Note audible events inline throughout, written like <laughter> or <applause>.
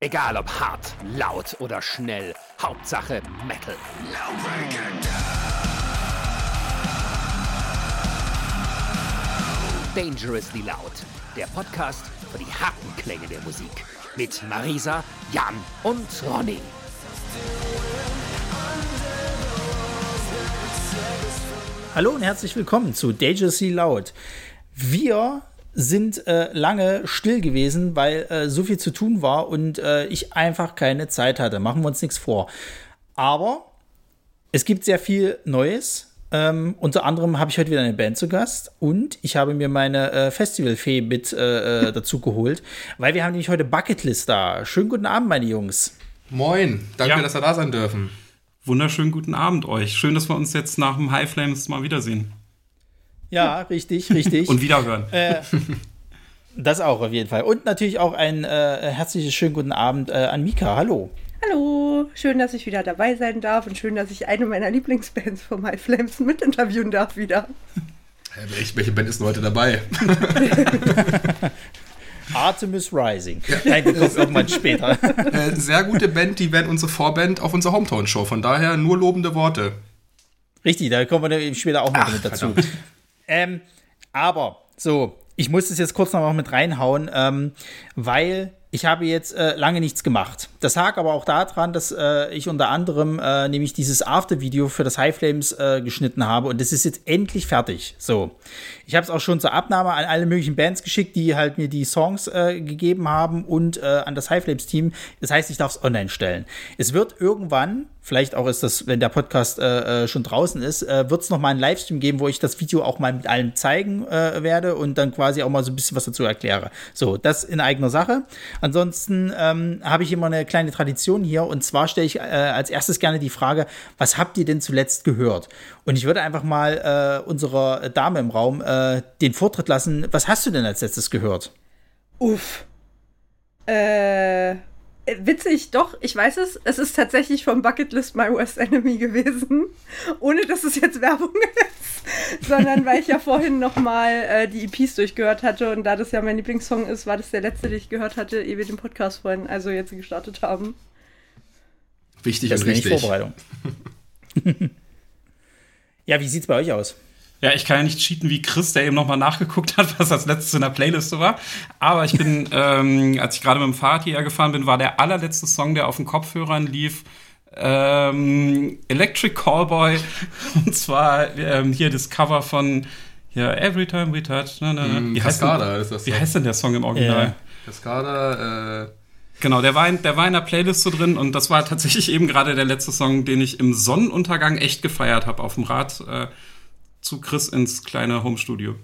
Egal ob hart, laut oder schnell, Hauptsache Metal. Dangerously Loud, der Podcast für die harten Klänge der Musik. Mit Marisa, Jan und Ronny. Hallo und herzlich willkommen zu Dangerously Loud. Wir sind äh, lange still gewesen, weil äh, so viel zu tun war und äh, ich einfach keine Zeit hatte. Machen wir uns nichts vor. Aber es gibt sehr viel Neues. Ähm, unter anderem habe ich heute wieder eine Band zu Gast und ich habe mir meine äh, Festivalfee mit äh, äh, dazu geholt, weil wir haben nämlich heute Bucketlist da. Schönen guten Abend, meine Jungs. Moin, danke, Ja. dass wir da sein dürfen. Wunderschönen guten Abend euch. Schön, dass wir uns jetzt nach dem High Flames mal wiedersehen. Ja, richtig, richtig. Und wiederhören. das auch auf jeden Fall. Und natürlich auch ein äh, herzliches schönen guten Abend äh, an Mika. Hallo. Hallo, schön, dass ich wieder dabei sein darf und schön, dass ich eine meiner Lieblingsbands vom High Flames mit interviewen darf wieder. Hä, welche, welche Band ist denn heute dabei? <laughs> Artemis Rising. Nein, das kommt irgendwann später. äh, sehr gute Band, die werden unsere Vorband auf unserer Hometown-Show. Von daher nur lobende Worte. Richtig, da kommen wir dann eben später auch noch Ach, mit dazu. Ähm, aber so, ich muss das jetzt kurz noch mal mit reinhauen, ähm, weil ich habe jetzt äh, lange nichts gemacht. Das lag aber auch daran, dass äh, ich unter anderem äh, nämlich dieses After-Video für das High Flames äh, geschnitten habe und das ist jetzt endlich fertig. So, ich habe es auch schon zur Abnahme an alle möglichen Bands geschickt, die halt mir die Songs äh, gegeben haben und äh, an das High Flames Team. Das heißt, ich darf es online stellen. Es wird irgendwann, vielleicht auch ist das, wenn der Podcast äh, äh, schon draußen ist, äh, wird es noch mal einen Livestream geben, wo ich das Video auch mal mit allen zeigen äh, werde und dann quasi auch mal so ein bisschen was dazu erkläre. So, das in eigener Sache. Ansonsten ähm, habe ich immer eine kleine Tradition hier und zwar stelle ich äh, als erstes gerne die Frage, was habt ihr denn zuletzt gehört? Und ich würde einfach mal äh, unserer Dame im Raum äh, den Vortritt lassen. Was hast du denn als letztes gehört? Uff. Äh, witzig, doch, ich weiß es. Es ist tatsächlich vom Bucketlist My Worst Enemy gewesen. Ohne dass es jetzt Werbung <laughs> ist. Sondern weil ich ja vorhin nochmal äh, die EPs durchgehört hatte und da das ja mein Lieblingssong ist, war das der letzte, den ich gehört hatte, ehe wir den Podcast vorhin, also jetzt gestartet haben. Wichtig Das und richtig. Vorbereitung. <laughs> ja, wie sieht's bei euch aus? Ja, ich kann ja nicht cheaten wie Chris, der eben nochmal nachgeguckt hat, <laughs> was als letztes in der Playliste war. Aber ich bin, <laughs> ähm, als ich gerade mit dem Fahrrad hierher gefahren bin, war der allerletzte Song, der auf den Kopfhörern lief, ähm, Electric Callboy. <laughs> Und zwar ähm, hier das Cover von ja, Every Time We Touch. Na, na, na. Mm, Wie, heißt Cascada denn, ist das wie heißt denn der Song im Original? Ja. Cascada, äh, Genau, der war, in, der war in der Playlist so drin und das war tatsächlich eben gerade der letzte Song, den ich im Sonnenuntergang echt gefeiert habe auf dem Rad äh, zu Chris ins kleine Homestudio.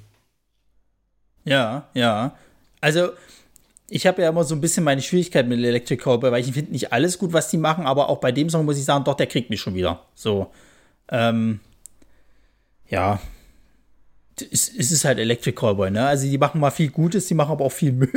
Ja, ja. Also, ich habe ja immer so ein bisschen meine Schwierigkeit mit Electric Cowboy, weil ich finde nicht alles gut, was die machen, aber auch bei dem Song muss ich sagen, doch, der kriegt mich schon wieder. So. Ähm, ja. Es, es ist halt Electric Cowboy, ne? Also, die machen mal viel Gutes, die machen aber auch viel <laughs> Müll,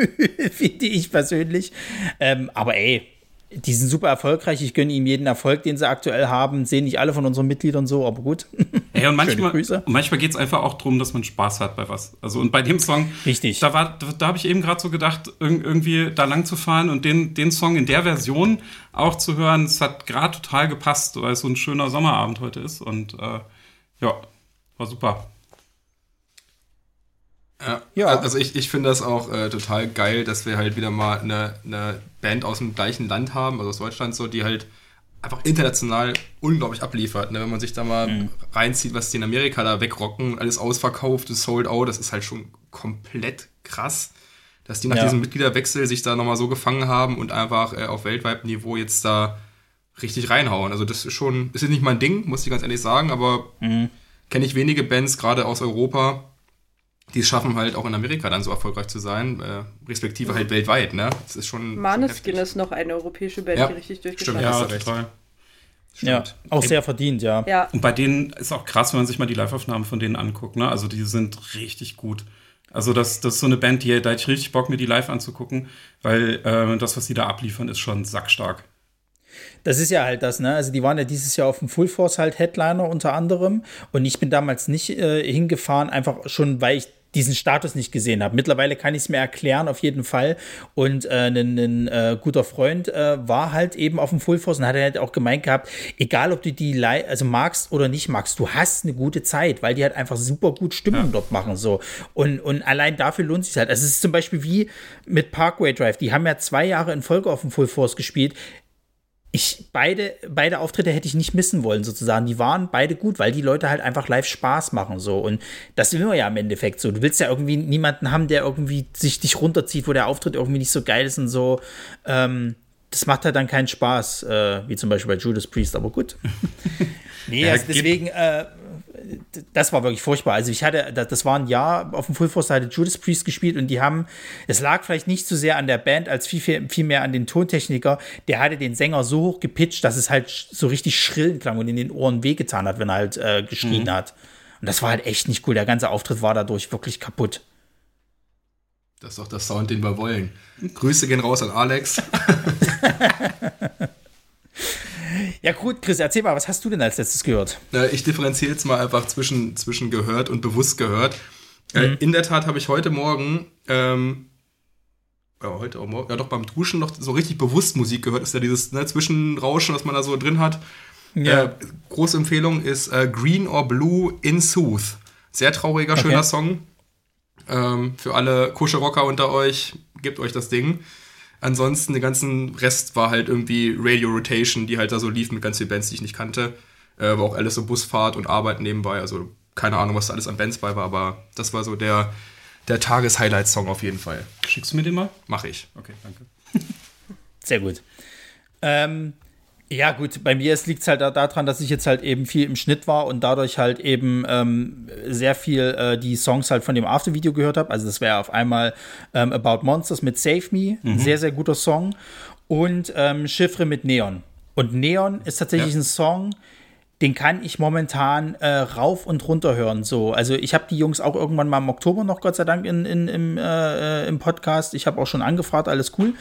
finde ich persönlich. Ähm, aber ey, die sind super erfolgreich. Ich gönne ihm jeden Erfolg, den sie aktuell haben. Sehen nicht alle von unseren Mitgliedern so, aber gut. Ey, und <laughs> manchmal, Grüße. und manchmal geht es einfach auch darum, dass man Spaß hat bei was. Also und bei dem Song, Richtig. da war, da, da habe ich eben gerade so gedacht, irg irgendwie da lang zu fahren und den, den Song in der Version auch zu hören, es hat gerade total gepasst, weil es so ein schöner Sommerabend heute ist. Und äh, ja, war super. ja. Ja. Also ich, ich finde das auch äh, total geil, dass wir halt wieder mal eine, eine Band aus dem gleichen Land haben, also aus Deutschland so, die halt einfach international unglaublich abliefert. Ne? Wenn man sich da mal Mhm. reinzieht, was die in Amerika da wegrocken, alles ausverkauft, sold out, das ist halt schon komplett krass, dass die nach Ja. diesem Mitgliederwechsel sich da nochmal so gefangen haben und einfach äh, auf weltweitem Niveau jetzt da richtig reinhauen. Also das ist schon, ist jetzt nicht mein Ding, muss ich ganz ehrlich sagen, aber Mhm. kenne ich wenige Bands, gerade aus Europa, die es schaffen halt auch in Amerika dann so erfolgreich zu sein, äh, respektive halt weltweit, ne? Das ist schon. Maneskin schon ist noch eine europäische Band, Ja, die richtig stimmt, ja. ist. du recht. total. Ja, Stimmt. auch sehr verdient, ja. Ja, Und bei denen ist auch krass, wenn man sich mal die Live-Aufnahmen von denen anguckt. Ne? Also die sind richtig gut. Also das, das ist so eine Band, die, da hätte ich richtig Bock, mir die live anzugucken, weil äh, das, was die da abliefern, ist schon sackstark. Das ist ja halt das, ne? Also die waren ja dieses Jahr auf dem Full Force halt Headliner unter anderem und ich bin damals nicht äh, hingefahren, einfach schon, weil ich diesen Status nicht gesehen habe. Mittlerweile kann ich es mir erklären, auf jeden Fall. Und äh, ein, äh, guter Freund äh, war halt eben auf dem Full Force und hat halt auch gemeint gehabt, egal ob du die also magst oder nicht magst, du hast eine gute Zeit, weil die halt einfach super gut Stimmung ja. dort machen. so und, und allein dafür lohnt sich halt. Also es ist zum Beispiel wie mit Parkway Drive. Die haben ja zwei Jahre in Folge auf dem Full Force gespielt ich beide, beide Auftritte hätte ich nicht missen wollen, sozusagen. Die waren beide gut, weil die Leute halt einfach live Spaß machen, so. Und das will man ja im Endeffekt so. Du willst ja irgendwie niemanden haben, der irgendwie sich dich runterzieht, wo der Auftritt irgendwie nicht so geil ist und so. Ähm, das macht halt dann keinen Spaß, äh, wie zum Beispiel bei Judas Priest, aber gut. <laughs> nee, ja, also deswegen, äh, das war wirklich furchtbar. Also ich hatte, das war ein Jahr auf dem Full Force, da hatte Judas Priest gespielt und die haben, es lag vielleicht nicht so sehr an der Band als viel, viel, viel mehr an den Tontechniker. Der hatte den Sänger so hoch gepitcht, dass es halt so richtig schrill klang und in den Ohren wehgetan hat, wenn er halt äh, geschrien mhm. hat. Und das war halt echt nicht cool. Der ganze Auftritt war dadurch wirklich kaputt. Das ist doch der Sound, den wir wollen. Grüße gehen raus an Alex. <laughs> <laughs> Ja, gut, Chris, erzähl mal, was hast du denn als letztes gehört? Ich differenziere jetzt mal einfach zwischen, zwischen gehört und bewusst gehört. Äh, mhm. In der Tat habe ich heute Morgen, ähm, ja, heute auch morgen, ja doch beim Duschen noch so richtig bewusst Musik gehört. Das ist ja dieses ne, Zwischenrauschen, was man da so drin hat. Ja. Äh, große Empfehlung ist äh, Green or Blue in Sooth. Sehr trauriger, okay. schöner Song. Ähm, für alle Kuscherocker unter euch, gebt euch das Ding. Ansonsten, den ganzen Rest war halt irgendwie Radio Rotation, die halt da so lief mit ganz vielen Bands, die ich nicht kannte. Äh, war auch alles so Busfahrt und Arbeit nebenbei. Also keine Ahnung, was da alles an Bands bei war, aber das war so der, der Tages-Highlight-Song auf jeden Fall. Schickst du mir den mal? Mach ich. Okay, danke. <laughs> Sehr gut. Ähm, ja, gut, bei mir liegt es halt daran, dass ich jetzt halt eben viel im Schnitt war und dadurch halt eben ähm, sehr viel äh, die Songs halt von dem After-Video gehört habe. Also das wäre auf einmal ähm, About Monsters mit Save Me, mhm. sehr, sehr guter Song. Und ähm, Chiffre mit Neon. Und Neon ist tatsächlich ja. ein Song, den kann ich momentan äh, rauf und runter hören. So, also ich habe die Jungs auch irgendwann mal im Oktober noch, Gott sei Dank, in, in, im, äh, äh im Podcast. Ich habe auch schon angefragt, alles cool.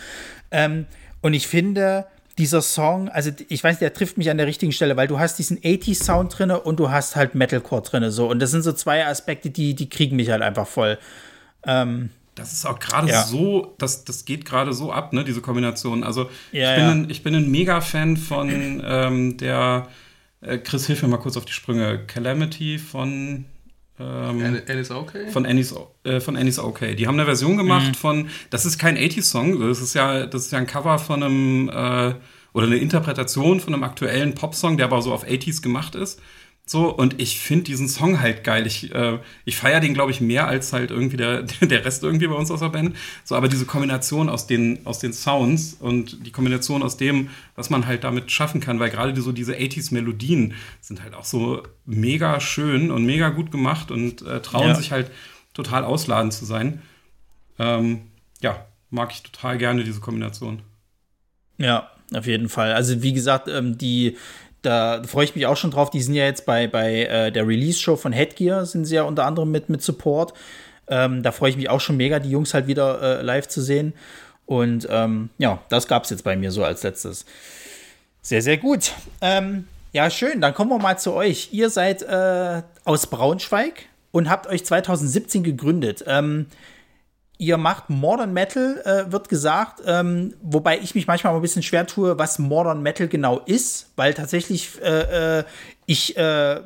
Ähm, und ich finde, dieser Song, also ich weiß, der trifft mich an der richtigen Stelle, weil du hast diesen 80s Sound drinne und du hast halt Metalcore drinne so und das sind so zwei Aspekte, die die kriegen mich halt einfach voll. Ähm, das ist auch gerade ja. so, das, das geht gerade so ab, ne, diese Kombination. Also ja, ich, bin ja. ein, ich bin ein Mega-Fan von ähm, der äh, Chris, hilf mir mal kurz auf die Sprünge. Calamity von ähm, Annie's Okay? Von Annie's, äh, von Annie's Okay. Die haben eine Version gemacht mhm. von, das ist kein 80s-Song, das ist ja, das ist ja ein Cover von einem, äh, oder eine Interpretation von einem aktuellen Popsong, der aber so auf 80s gemacht ist. So, und ich finde diesen Song halt geil. Ich, äh, ich feiere den, glaube ich, mehr als halt irgendwie der, <laughs> der Rest irgendwie bei uns aus der Band. So, aber diese Kombination aus den, aus den Sounds und die Kombination aus dem, was man halt damit schaffen kann, weil gerade so diese 80s-Melodien sind halt auch so mega schön und mega gut gemacht und äh, trauen ja. sich halt total ausladend zu sein. Ähm, ja, mag ich total gerne diese Kombination. Ja, auf jeden Fall. Also wie gesagt, ähm, die da freue ich mich auch schon drauf. Die sind ja jetzt bei, bei äh, der Release-Show von Headgear, sind sie ja unter anderem mit, mit Support. Ähm, da freue ich mich auch schon mega, die Jungs halt wieder äh, live zu sehen. Und ähm, ja, das gab es jetzt bei mir so als letztes. Sehr, sehr gut. Ähm, ja, schön. Dann kommen wir mal zu euch. Ihr seid äh, aus Braunschweig und habt euch 2017 gegründet. Ähm, ihr macht Modern Metal, äh, wird gesagt, ähm, wobei ich mich manchmal ein bisschen schwer tue, was Modern Metal genau ist, weil tatsächlich äh, äh, ich äh,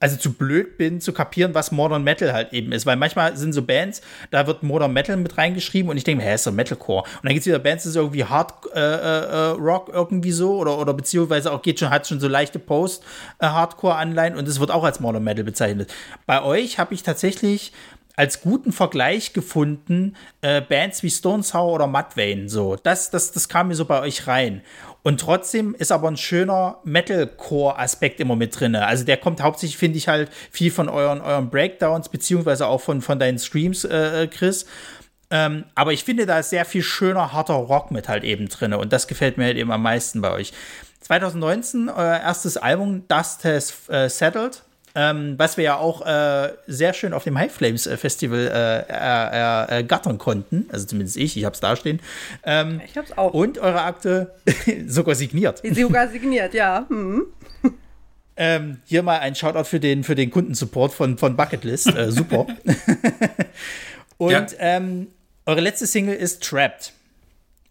also zu blöd bin zu kapieren, was Modern Metal halt eben ist, weil manchmal sind so Bands, da wird Modern Metal mit reingeschrieben und ich denke, hä, ist doch Metalcore. Und dann gibt es wieder Bands, das ist irgendwie Hard äh, äh, Rock irgendwie so oder, oder beziehungsweise auch geht schon, hat schon so leichte Post-Hardcore-Anleihen und es wird auch als Modern Metal bezeichnet. Bei euch habe ich tatsächlich als guten Vergleich gefunden, äh, Bands wie Stone Sour oder Mudvayne. So, das, das, das kam mir so bei euch rein. Und trotzdem ist aber ein schöner Metalcore-Aspekt immer mit drin. Also der kommt hauptsächlich, finde ich, halt viel von euren, euren Breakdowns, beziehungsweise auch von, von deinen Streams, äh, äh, Chris. Ähm, aber ich finde, da ist sehr viel schöner, harter Rock mit halt eben drin. Und das gefällt mir halt eben am meisten bei euch. 2019, euer erstes Album, Dust Has äh, Settled. Ähm, was wir ja auch äh, sehr schön auf dem High Flames äh, Festival äh, ergattern konnten. Also zumindest ich, ich habe es dastehen. Ähm, ich habe es auch. Und eure Akte <laughs> sogar signiert. Sogar signiert, ja. <laughs> Hm. Ähm, hier mal ein Shoutout für den, für den Kundensupport von, von Bucketlist. Äh, super. <laughs> Und Ja. ähm, eure letzte Single ist Trapped.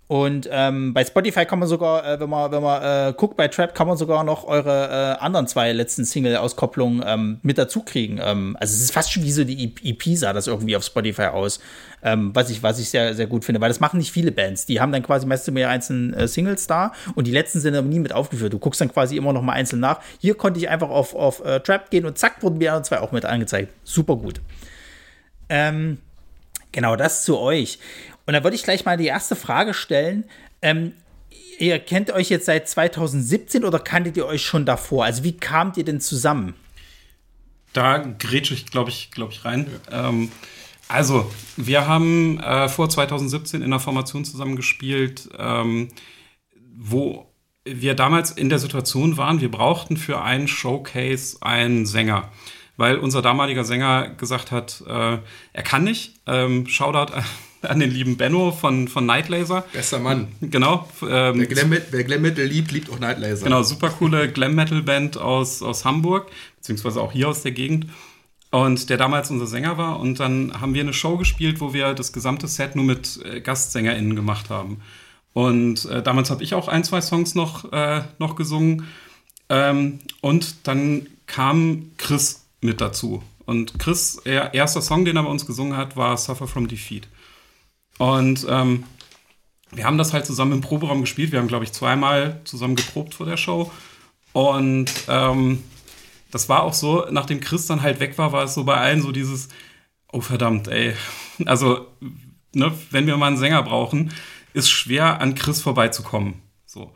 Und ähm, bei Spotify kann man sogar, äh, wenn man, wenn man äh, guckt bei Trapped, kann man sogar noch eure äh, anderen zwei letzten Single-Auskopplungen ähm, mit dazu kriegen. Ähm, also es ist fast schon wie so die EP sah das irgendwie auf Spotify aus. Ähm, was ich, was ich sehr, sehr gut finde, weil das machen nicht viele Bands. Die haben dann quasi meistens mehr einzelne äh, Singles da und die letzten sind aber nie mit aufgeführt. Du guckst dann quasi immer noch mal einzeln nach. Hier konnte ich einfach auf, auf äh, Trapped gehen und zack, wurden die anderen zwei auch mit angezeigt. Super gut. Ähm, genau, das zu euch. Und da würde ich gleich mal die erste Frage stellen. Ähm, ihr kennt euch jetzt seit 2017 oder kanntet ihr euch schon davor? Also wie kamt ihr denn zusammen? Da grätsche ich, glaube ich, glaube ich, rein. Ähm, also, wir haben äh, vor 2017 in einer Formation zusammengespielt, ähm, wo wir damals in der Situation waren, wir brauchten für einen Showcase einen Sänger. Weil unser damaliger Sänger gesagt hat, äh, er kann nicht. Ähm, Shoutout <laughs> an den lieben Benno von, von Nightlaser. Bester Mann. Genau. Ähm, Wer Glam, wer Glam Metal liebt, liebt auch Night Laser. Genau, super coole Glam Metal Band aus, aus Hamburg, beziehungsweise auch hier aus der Gegend. Und der damals unser Sänger war. Und dann haben wir eine Show gespielt, wo wir das gesamte Set nur mit äh, GastsängerInnen gemacht haben. Und äh, damals habe ich auch ein, zwei Songs noch, äh, noch gesungen. Ähm, und dann kam Chris mit dazu. Und Chris, er, erster Song, den er bei uns gesungen hat, war Suffer from Defeat. Und ähm, wir haben das halt zusammen im Proberaum gespielt. Wir haben, glaube ich, zweimal zusammen geprobt vor der Show. Und ähm, das war auch so, nachdem Chris dann halt weg war, war es so bei allen so dieses, oh verdammt, ey. <laughs> Also, ne, wenn wir mal einen Sänger brauchen, ist schwer an Chris vorbeizukommen. So.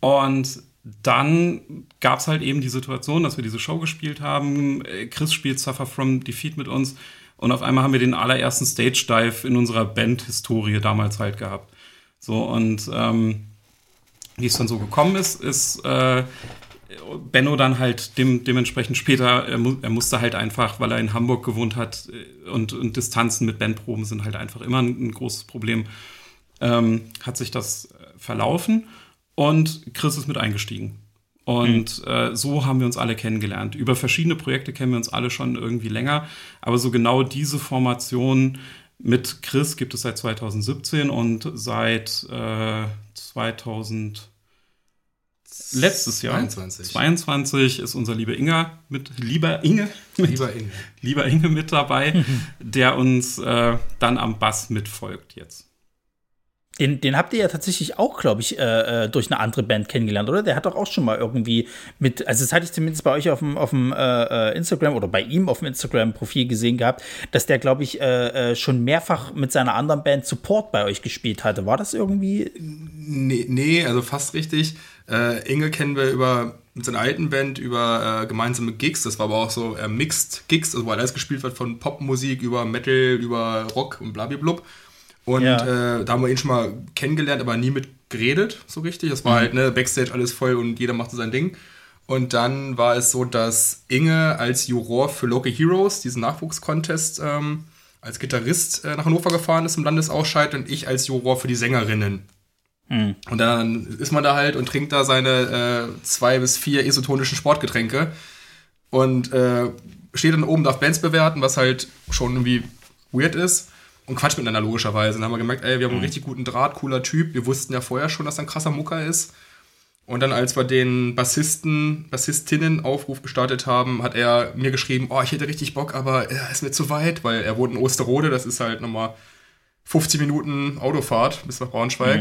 Und dann gab es halt eben die Situation, dass wir diese Show gespielt haben. Chris spielt Suffer from Defeat mit uns. Und auf einmal haben wir den allerersten Stage Dive in unserer Band-Historie damals halt gehabt. So, und ähm, wie es dann so gekommen ist, ist äh, Benno dann halt dem, dementsprechend später, er, mu er musste halt einfach, weil er in Hamburg gewohnt hat äh, und, und Distanzen mit Bandproben sind halt einfach immer ein, ein großes Problem, ähm, hat sich das äh, verlaufen und Chris ist mit eingestiegen. Und äh, so haben wir uns alle kennengelernt. Über verschiedene Projekte kennen wir uns alle schon irgendwie länger. Aber so genau diese Formation mit Chris gibt es seit 2017 und seit äh, 2000 letztes Jahr 22. 22 ist unser lieber Inge mit lieber Inge mit, Lieber Inge. lieber Inge mit dabei, <laughs> der uns äh, dann am Bass mitfolgt jetzt. Den, den habt ihr ja tatsächlich auch, glaube ich, äh, äh, durch eine andere Band kennengelernt, oder? Der hat doch auch schon mal irgendwie mit, also das hatte ich zumindest bei euch auf dem, auf dem äh, äh, Instagram oder bei ihm auf dem Instagram-Profil gesehen gehabt, dass der, glaube ich, äh, äh, schon mehrfach mit seiner anderen Band Support bei euch gespielt hatte. War das irgendwie? Nee, nee, also fast richtig. Inge kennen wir über mit seiner alten Band über äh, gemeinsame Gigs. Das war aber auch so äh, Mixed Gigs, also wo alles gespielt wird von Popmusik über Metal, über Rock und blablablub. Und Ja. äh, da haben wir ihn schon mal kennengelernt, aber nie mit geredet, so richtig. Das war halt, ne, Backstage alles voll und jeder machte sein Ding. Und dann war es so, dass Inge als Juror für Local Heroes, diesen Nachwuchscontest, ähm, als Gitarrist äh, nach Hannover gefahren ist im Landesausscheid und ich als Juror für die Sängerinnen. Und dann ist man da halt und trinkt da seine äh, zwei bis vier isotonischen Sportgetränke und äh, steht dann oben, darf Bands bewerten, was halt schon irgendwie weird ist und quatscht miteinander logischerweise. Dann haben wir gemerkt, ey, wir haben einen richtig guten Draht, cooler Typ. Wir wussten ja vorher schon, dass er ein krasser Mucker ist. Und dann, als wir den Bassisten, Bassistinnen-Aufruf gestartet haben, hat er mir geschrieben, oh, ich hätte richtig Bock, aber er ist mir zu weit, weil er wohnt in Osterode, das ist halt nochmal 50 Minuten Autofahrt bis nach Braunschweig.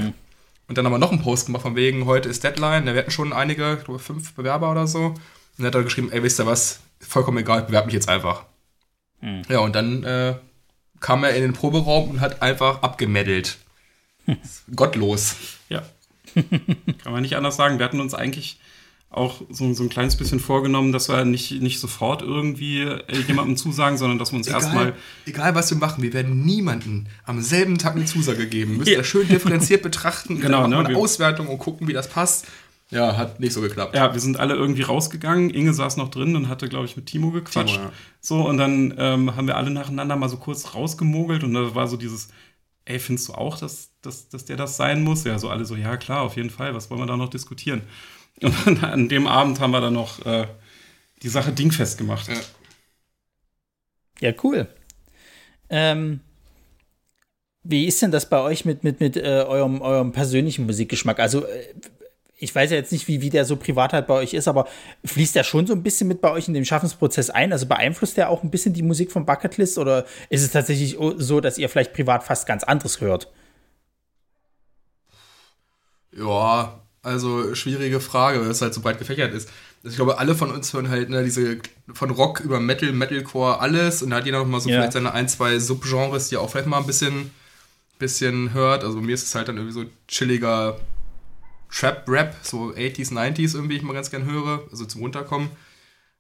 Und dann haben wir noch einen Post gemacht von wegen, heute ist Deadline. Wir hatten schon einige, ich glaube fünf Bewerber oder so. Und dann hat er geschrieben, ey, wisst ihr was, vollkommen egal, bewerb mich jetzt einfach. Ja, und dann äh, kam er in den Proberaum und hat einfach abgemeddelt. Gottlos. Ja. <laughs> Kann man nicht anders sagen. Wir hatten uns eigentlich auch so, so ein kleines bisschen vorgenommen, dass wir nicht, nicht sofort irgendwie äh, jemandem <laughs> zusagen, sondern dass wir uns erstmal. egal, was wir machen, wir werden niemanden am selben Tag eine Zusage geben. Müsst ihr Ja. schön differenziert betrachten. <laughs> Genau, dann machen ne, wir eine Auswertung und gucken, wie das passt. Ja, hat nicht so geklappt. Ja, wir sind alle irgendwie rausgegangen. Inge saß noch drin und hatte, glaube ich, mit Timo gequatscht. Timo, ja. So, und dann ähm, haben wir alle nacheinander mal so kurz rausgemogelt und da war so dieses, ey, findest du auch, dass, dass, dass der das sein muss? Ja, so alle so, ja klar, auf jeden Fall, was wollen wir da noch diskutieren? Und <laughs> dann an dem Abend haben wir dann noch äh, die Sache dingfest gemacht. Ja. Ja, cool. Ähm, wie ist denn das bei euch mit, mit, mit äh, eurem, eurem persönlichen Musikgeschmack? Also, äh, ich weiß ja jetzt nicht, wie, wie der so privat halt bei euch ist, aber fließt der schon so ein bisschen mit bei euch in den Schaffensprozess ein? Also beeinflusst der auch ein bisschen die Musik von Bucketlist oder ist es tatsächlich so, dass ihr vielleicht privat fast ganz anderes hört? Ja, also schwierige Frage, weil es halt so breit gefächert ist. Also ich glaube, alle von uns hören halt ne, diese von Rock über Metal, Metalcore, alles und da hat jeder noch mal so Ja. vielleicht seine ein, zwei Subgenres, die er auch vielleicht mal ein bisschen, bisschen hört. Also bei mir ist es halt dann irgendwie so chilliger Trap-Rap, so 80s, 90s irgendwie, ich mal ganz gern höre, also zum Runterkommen.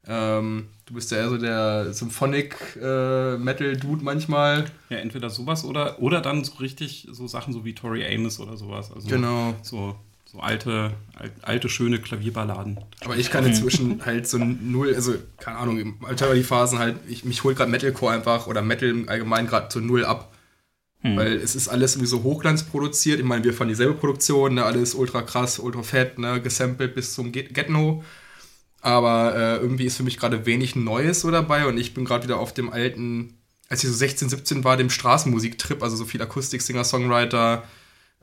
Ähm, du bist ja eher so der Symphonic-Metal-Dude manchmal. Ja, entweder sowas oder, oder dann so richtig so Sachen so wie Tori Amos oder sowas. Also Genau. So, so alte, al- alte, schöne Klavierballaden. Aber ich kann inzwischen halt so null, also keine Ahnung, im Alter die Phasen halt, ich, mich holt gerade Metalcore einfach oder Metal im Allgemeinen gerade zu null ab. Weil es ist alles irgendwie so Hochglanz produziert. Ich meine, wir fahren dieselbe Produktion, ne, alles ultra krass, ultra fett, ne, gesampelt bis zum Get Get-No. Aber äh, irgendwie ist für mich gerade wenig Neues so dabei und ich bin gerade wieder auf dem alten, als ich so 16, 17 war, dem Straßenmusiktrip, also so viel Akustik, Singer, Songwriter,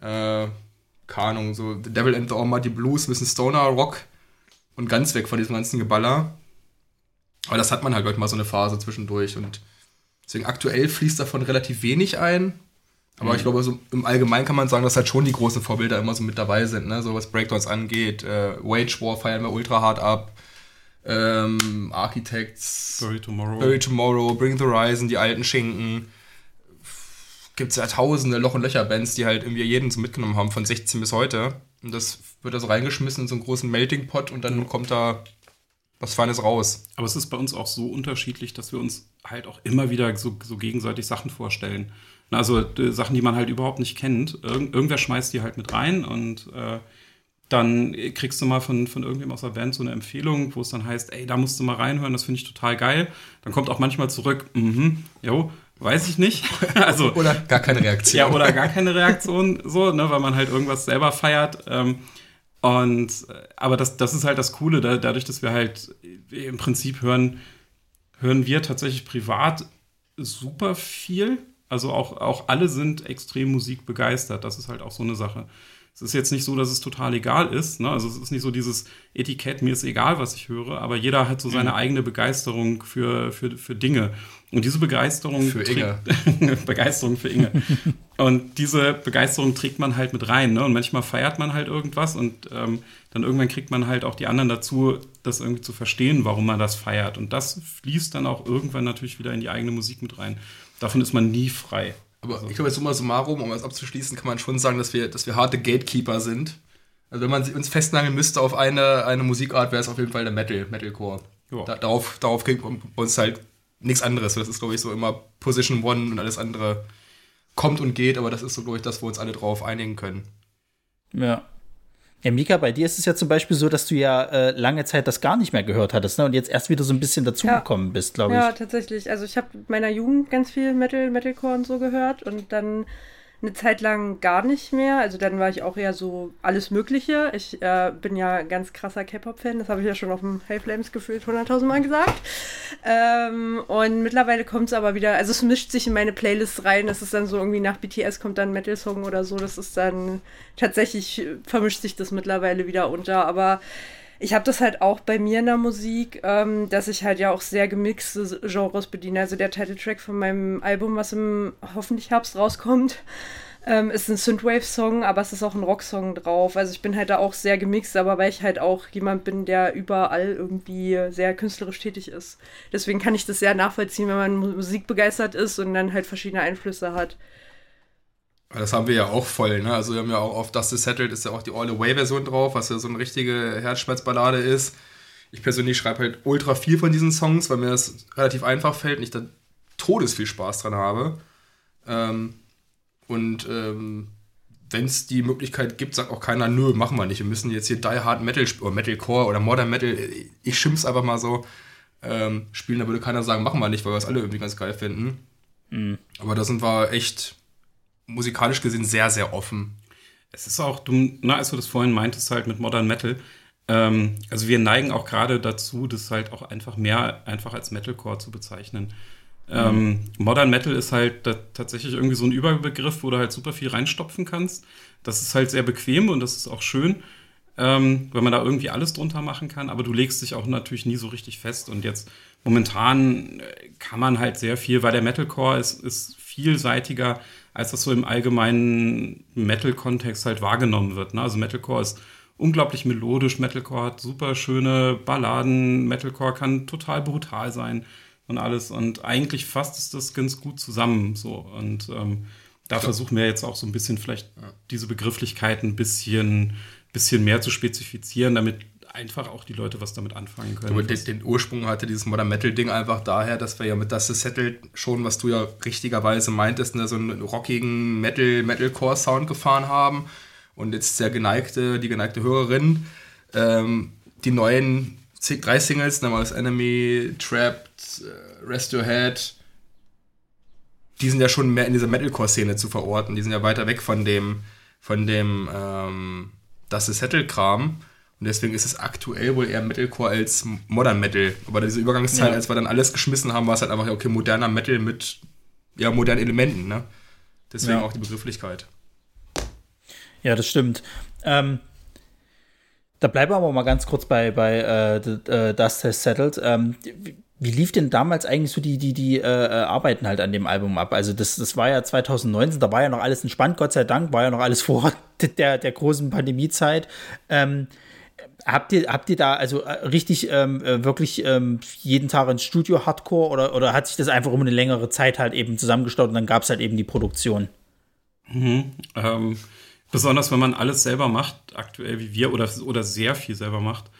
äh, keine Ahnung, so The Devil and the Almighty Blues, ein bisschen Stoner, Rock und ganz weg von diesem ganzen Geballer. Aber das hat man halt, ich, mal so eine Phase zwischendurch und deswegen aktuell fließt davon relativ wenig ein. Aber ich glaube, so im Allgemeinen kann man sagen, dass halt schon die großen Vorbilder immer so mit dabei sind, ne? So was Breakdowns angeht. Äh, Wage War feiern wir ultra hart ab. Ähm, Architects, Bury Tomorrow. Bury Tomorrow, Bring the Horizon, die alten Schinken. Gibt's ja tausende Loch- und Löcher-Bands, die halt irgendwie jeden so mitgenommen haben, von 16 bis heute. Und das wird da so reingeschmissen in so einen großen Melting-Pot und dann kommt da was Feines raus. Aber es ist bei uns auch so unterschiedlich, dass wir uns halt auch immer wieder so, so gegenseitig Sachen vorstellen. Also äh, Sachen, die man halt überhaupt nicht kennt. Irgend, irgendwer schmeißt die halt mit rein und äh, dann kriegst du mal von, von irgendwem aus der Band so eine Empfehlung, wo es dann heißt, ey, da musst du mal reinhören, das finde ich total geil. Dann kommt auch manchmal zurück, mhm, jo, weiß ich nicht. <laughs> also Oder gar keine Reaktion. ja, oder gar keine Reaktion, so, ne, weil man halt irgendwas selber feiert. Ähm, und äh, aber das, das ist halt das Coole, da, dadurch, dass wir halt äh, im Prinzip hören, hören wir tatsächlich privat super viel. Also auch, auch alle sind extrem musikbegeistert. Das ist halt auch so eine Sache. Es ist jetzt nicht so, dass es total egal ist. Ne? Also es ist nicht so dieses Etikett, mir ist egal, was ich höre, aber jeder hat so seine eigene Begeisterung für, für, für Dinge. Und diese Begeisterung Für Inge. <laughs> Begeisterung für Inge. <laughs> Und diese Begeisterung trägt man halt mit rein. Ne? Und manchmal feiert man halt irgendwas und ähm, dann irgendwann kriegt man halt auch die anderen dazu, das irgendwie zu verstehen, warum man das feiert. Und das fließt dann auch irgendwann natürlich wieder in die eigene Musik mit rein. Davon ist man nie frei. Aber ich glaube, summa summarum, um das abzuschließen, kann man schon sagen, dass wir, dass wir harte Gatekeeper sind. Also wenn man uns festnageln müsste auf eine, eine Musikart, wäre es auf jeden Fall der Metal, Metalcore. Ja. Da, darauf, darauf kriegt man uns halt nichts anderes. Das ist, glaube ich, so immer Position One und alles andere kommt und geht, aber das ist so, glaube ich, das, wo uns alle drauf einigen können. Ja. Ja, Mika, bei dir ist es ja zum Beispiel so, dass du ja äh, lange Zeit das gar nicht mehr gehört hattest, ne? Und jetzt erst wieder so ein bisschen dazugekommen bist, glaube ich. Ja, tatsächlich. Also ich habe in meiner Jugend ganz viel Metal, Metalcore und so gehört und dann eine Zeit lang gar nicht mehr. Also dann war ich auch eher so alles Mögliche. Ich äh, bin ja ganz krasser K-Pop-Fan, das habe ich ja schon auf dem High Flames gefühlt 100.000 Mal gesagt. Ähm, und mittlerweile kommt es aber wieder, also es mischt sich in meine Playlist rein. Das ist dann so irgendwie nach BTS kommt dann Metal-Song oder so. Das ist dann tatsächlich äh, vermischt sich das mittlerweile wieder unter. Aber ich habe das halt auch bei mir in der Musik, ähm, dass ich halt ja auch sehr gemixte Genres bediene. Also der Titeltrack von meinem Album, was im hoffentlich Herbst rauskommt, ähm, ist ein Synthwave-Song, aber es ist auch ein Rocksong drauf. Also ich bin halt da auch sehr gemixt, aber weil ich halt auch jemand bin, der überall irgendwie sehr künstlerisch tätig ist. Deswegen kann ich das sehr nachvollziehen, wenn man mu- musikbegeistert ist und dann halt verschiedene Einflüsse hat. Das haben wir ja auch voll, ne? Also wir haben ja auch auf Dust is Settled ist ja auch die All-Away-Version drauf, was ja so eine richtige Herzschmerzballade ist. Ich persönlich schreibe halt ultra viel von diesen Songs, weil mir das relativ einfach fällt und ich da todesviel Spaß dran habe. Ähm, und ähm, wenn es die Möglichkeit gibt, sagt auch keiner, nö, machen wir nicht. Wir müssen jetzt hier Die Hard Metal oder Metalcore oder Modern Metal, ich schimpf's einfach mal so, ähm, spielen. Da würde keiner sagen, machen wir nicht, weil wir es alle irgendwie ganz geil finden. Aber da sind wir echt musikalisch gesehen sehr, sehr offen. Es ist auch, du, na, als du das vorhin meintest, halt mit Modern Metal, Ähm, also wir neigen auch gerade dazu, das halt auch einfach mehr einfach als Metalcore zu bezeichnen. Ähm, Modern Metal ist halt tatsächlich irgendwie so ein Überbegriff, wo du halt super viel reinstopfen kannst. Das ist halt sehr bequem und das ist auch schön, ähm, wenn man da irgendwie alles drunter machen kann. Aber du legst dich auch natürlich nie so richtig fest. Und jetzt momentan äh, kann man halt sehr viel, weil der Metalcore ist, ist vielseitiger, als das so im allgemeinen Metal-Kontext halt wahrgenommen wird. Ne? Also Metalcore ist unglaublich melodisch, Metalcore hat super schöne Balladen, Metalcore kann total brutal sein und alles. Und eigentlich fasst es das ganz gut zusammen. So. Und ähm, da versuchen wir jetzt auch so ein bisschen vielleicht diese Begrifflichkeiten ein bisschen, bisschen mehr zu spezifizieren, damit einfach auch die Leute was damit anfangen können. Aber den, den, Ursprung hatte dieses Modern Metal Ding einfach daher, dass wir ja mit Das Settled schon, was du ja richtigerweise meintest, ne, so einen rockigen Metal, Metalcore Sound gefahren haben. Und jetzt der geneigte, die geneigte Hörerin, ähm, die neuen drei Singles, damals Enemy, Trapped, äh, Rest Your Head, die sind ja schon mehr in dieser Metalcore-Szene zu verorten. Die sind ja weiter weg von dem, von dem, ähm, das ist Settle-Kram. Und deswegen ist es aktuell wohl eher Metalcore als Modern Metal. Aber diese Übergangszeit, ja. als wir dann alles geschmissen haben, war es halt einfach, okay, moderner Metal mit ja, modernen Elementen, ne? Deswegen ja. auch die Begrifflichkeit. Ja, das stimmt. Ähm, da bleiben wir aber mal ganz kurz bei, bei äh, äh Dust Has Settled. Ähm, wie lief denn damals eigentlich so die, die, die äh, äh, Arbeiten halt an dem Album ab? Also das, das war ja 2019, da war ja noch alles entspannt, Gott sei Dank, war ja noch alles vor <laughs> der, der großen Pandemiezeit. Ähm, habt ihr, habt ihr da also äh, richtig ähm, wirklich ähm, jeden Tag ins Studio Hardcore oder, oder hat sich das einfach um eine längere Zeit halt eben zusammengestaut und dann gab es halt eben die Produktion? Mhm, ähm, Besonders wenn man alles selber macht, aktuell wie wir, oder, oder sehr viel selber macht,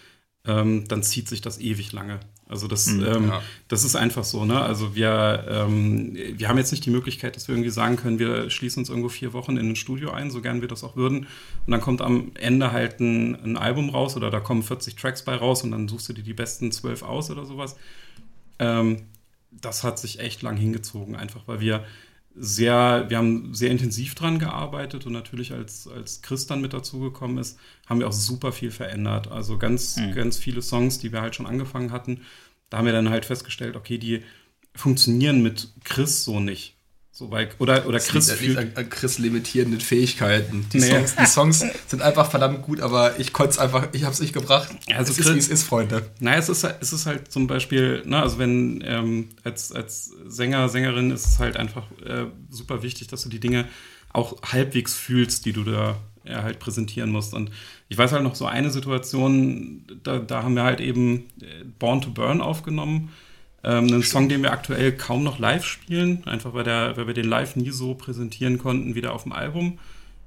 ähm, dann zieht sich das ewig lange. Also das, mhm, ähm, ja. das ist einfach so, ne? Also wir, ähm, wir haben jetzt nicht die Möglichkeit, dass wir irgendwie sagen können, wir schließen uns irgendwo vier Wochen in ein Studio ein, so gern wir das auch würden. Und dann kommt am Ende halt ein, ein Album raus oder da kommen 40 Tracks bei raus und dann suchst du dir die besten zwölf aus oder sowas. Ähm, das hat sich echt lang hingezogen, einfach weil wir sehr, wir haben sehr intensiv dran gearbeitet und natürlich als, als Chris dann mit dazugekommen ist, haben wir auch super viel verändert. Also ganz, mhm. ganz viele Songs, die wir halt schon angefangen hatten, da haben wir dann halt festgestellt, okay, die funktionieren mit Chris so nicht. So, weil, oder, oder Chris liegt an, an Chris limitierenden Fähigkeiten. Die, nee. Songs, die <laughs> Songs sind einfach verdammt gut, aber ich konnte es einfach, ich habe es nicht gebracht. Also es Chris, ist, wie es ist, Freunde. Naja, es ist, es ist halt zum Beispiel, ne, also wenn ähm, als, als Sänger, Sängerin ist es halt einfach äh, super wichtig, dass du die Dinge auch halbwegs fühlst, die du da ja, halt präsentieren musst. Und ich weiß halt noch so eine Situation, da, da haben wir halt eben äh, Born to Burn aufgenommen ähm, einen Song, den wir aktuell kaum noch live spielen, einfach weil, der, weil wir den live nie so präsentieren konnten, wie der auf dem Album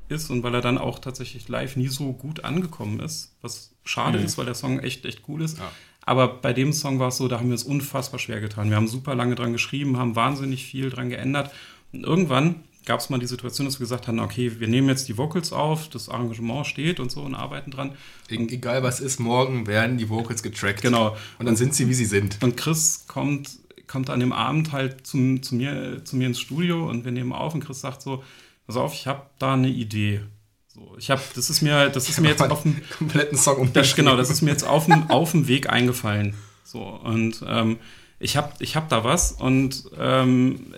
ist und weil er dann auch tatsächlich live nie so gut angekommen ist, was schade mhm. ist, weil der Song echt, echt cool ist. Ja. Aber bei dem Song war es so, da haben wir es unfassbar schwer getan. Wir haben super lange dran geschrieben, haben wahnsinnig viel dran geändert. Und irgendwann gab es mal die Situation, dass wir gesagt haben, okay, wir nehmen jetzt die Vocals auf, das Arrangement steht und so und arbeiten dran. Und Egal was ist, morgen werden die Vocals getrackt. Genau. Und dann sind sie, wie sie sind. Und Chris kommt, kommt an dem Abend halt zum, zu, mir, zu mir ins Studio und wir nehmen auf und Chris sagt so, pass auf, ich habe da eine Idee. So, ich habe, das ist mir, das ist mir <laughs> jetzt auf dem <laughs> kompletten Song das, Genau, das ist mir jetzt auf dem, auf dem Weg eingefallen. So und ähm, ich habe, ich habe da was und ähm,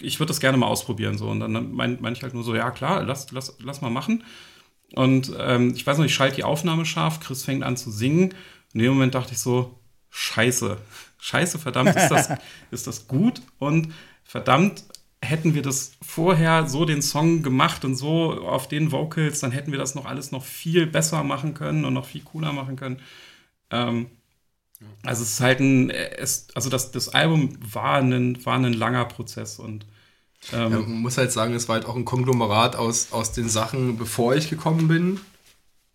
ich würde das gerne mal ausprobieren. So. Und dann meine mein ich halt nur so, ja klar, lass, lass, lass mal machen. Und ähm, ich weiß noch, ich schalte die Aufnahme scharf, Chris fängt an zu singen. In dem Moment dachte ich so, scheiße, <laughs> scheiße, verdammt, ist das, <laughs> ist das gut? Und verdammt, hätten wir das vorher so den Song gemacht und so auf den Vocals, dann hätten wir das noch alles noch viel besser machen können und noch viel cooler machen können. Ähm, also es ist halt ein, es, also das, das Album war ein, war ein langer Prozess und ähm, ja, man muss halt sagen, es war halt auch ein Konglomerat aus, aus den Sachen, bevor ich gekommen bin.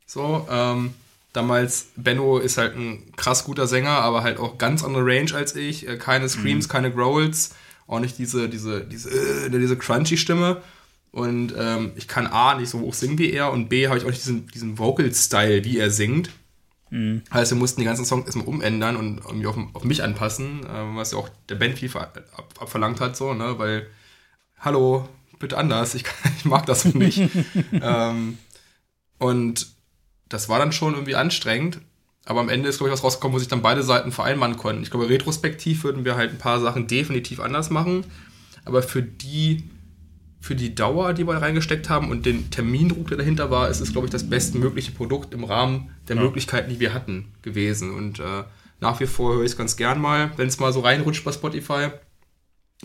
So, ähm, damals, Benno ist halt ein krass guter Sänger, aber halt auch ganz andere Range als ich. Äh, keine Screams, mhm. keine Growls, auch nicht diese, diese, diese, äh, diese crunchy Stimme. Und ähm, ich kann A, nicht so hoch singen wie er und B, habe ich auch nicht diesen, diesen Vocal-Style, wie er singt. Mhm. Heißt, wir mussten die ganzen Songs erstmal umändern und irgendwie auf, auf mich anpassen, äh, was ja auch der Band viel ab, abverlangt hat, so, ne, weil hallo, bitte anders, ich, <laughs> ich mag das nicht. <laughs> ähm, und das war dann schon irgendwie anstrengend, Aber am Ende ist, glaube ich, was rausgekommen, wo sich dann beide Seiten vereinbaren konnten. Ich glaube, retrospektiv würden wir halt ein paar Sachen definitiv anders machen. Aber für die, für die Dauer, die wir reingesteckt haben und den Termindruck, der dahinter war, ist es, glaube ich, das bestmögliche Produkt im Rahmen der ja. Möglichkeiten, die wir hatten, gewesen. Und äh, nach wie vor höre ich es ganz gern mal, wenn es mal so reinrutscht bei Spotify.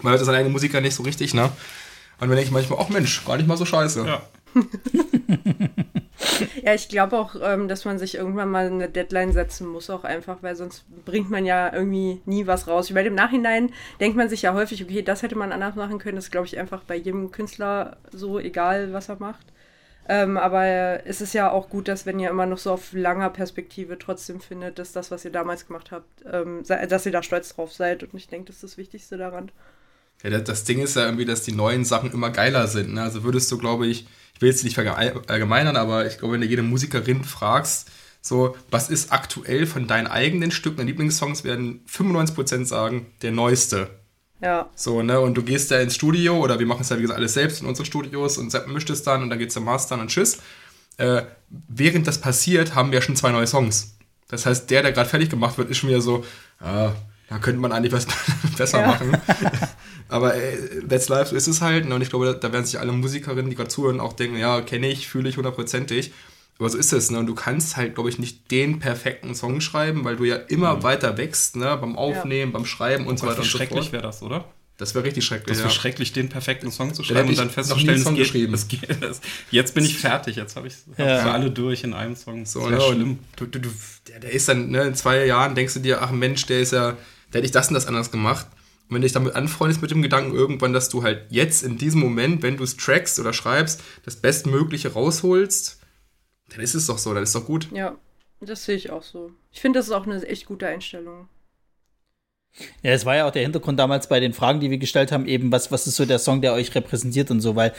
Man hört seine eigene Musiker nicht so richtig, ne? Und dann denke ich manchmal, ach Mensch, gar nicht mal so scheiße. Ja. <laughs> ja, ich glaube auch, ähm, dass man sich irgendwann mal eine Deadline setzen muss, auch einfach, weil sonst bringt man ja irgendwie nie was raus. Weil im Nachhinein denkt man sich ja häufig, okay, das hätte man anders machen können. Das glaube ich, einfach bei jedem Künstler so, egal was er macht. Ähm, aber es ist ja auch gut, dass wenn ihr immer noch so auf langer Perspektive trotzdem findet, dass das, was ihr damals gemacht habt, ähm, dass ihr da stolz drauf seid. Und ich denke, das ist das Wichtigste daran. Ja, das Ding ist ja irgendwie, dass die neuen Sachen immer geiler sind. Ne? Also würdest du, glaube ich, ich will jetzt nicht verallgemeinern, aber ich glaube, wenn du jede Musikerin fragst, so, was ist aktuell von deinen eigenen Stücken, deinen Lieblingssongs, werden 95% sagen, der neueste. Ja. So, ne, und du gehst da ins Studio, oder wir machen es ja, wie gesagt, alles selbst in unseren Studios und Sepp mischt es dann und dann geht's zum Mastern und tschüss. Äh, während das passiert, haben wir schon zwei neue Songs. Das heißt, der, der gerade fertig gemacht wird, ist schon wieder so, ah, da könnte man eigentlich was <laughs> besser ja. machen. <laughs> Aber äh, that's life, so ist es halt. Ne? Und ich glaube, da werden sich alle Musikerinnen, die gerade zuhören, auch denken, ja, kenne ich, fühle ich hundertprozentig. Aber so ist es. Ne? Und du kannst halt, glaube ich, nicht den perfekten Song schreiben, weil du ja immer mhm. weiter wächst, ne? beim Aufnehmen, ja. beim Schreiben und oh so weiter und so fort. Schrecklich wäre das, oder? Das wäre richtig schrecklich. Das wäre ja. schrecklich, den perfekten Song zu schreiben und dann festzustellen, es geht, es geht. Jetzt bin ich fertig, jetzt habe ich ja. für alle durch in einem Song. So, ne, schlimm. Du, du, du, der, der, ist dann, ne, in zwei Jahren denkst du dir, ach Mensch, der ist ja, der hätte ich das und das anders gemacht. Und wenn du dich damit anfreundest mit dem Gedanken irgendwann, dass du halt jetzt in diesem Moment, wenn du es trackst oder schreibst, das Bestmögliche rausholst, dann ist es doch so, dann ist doch gut. Ja, das sehe ich auch so. Ich finde, das ist auch eine echt gute Einstellung. Ja, es war ja auch der Hintergrund damals bei den Fragen, die wir gestellt haben, eben, was, was ist so der Song, der euch repräsentiert und so, weil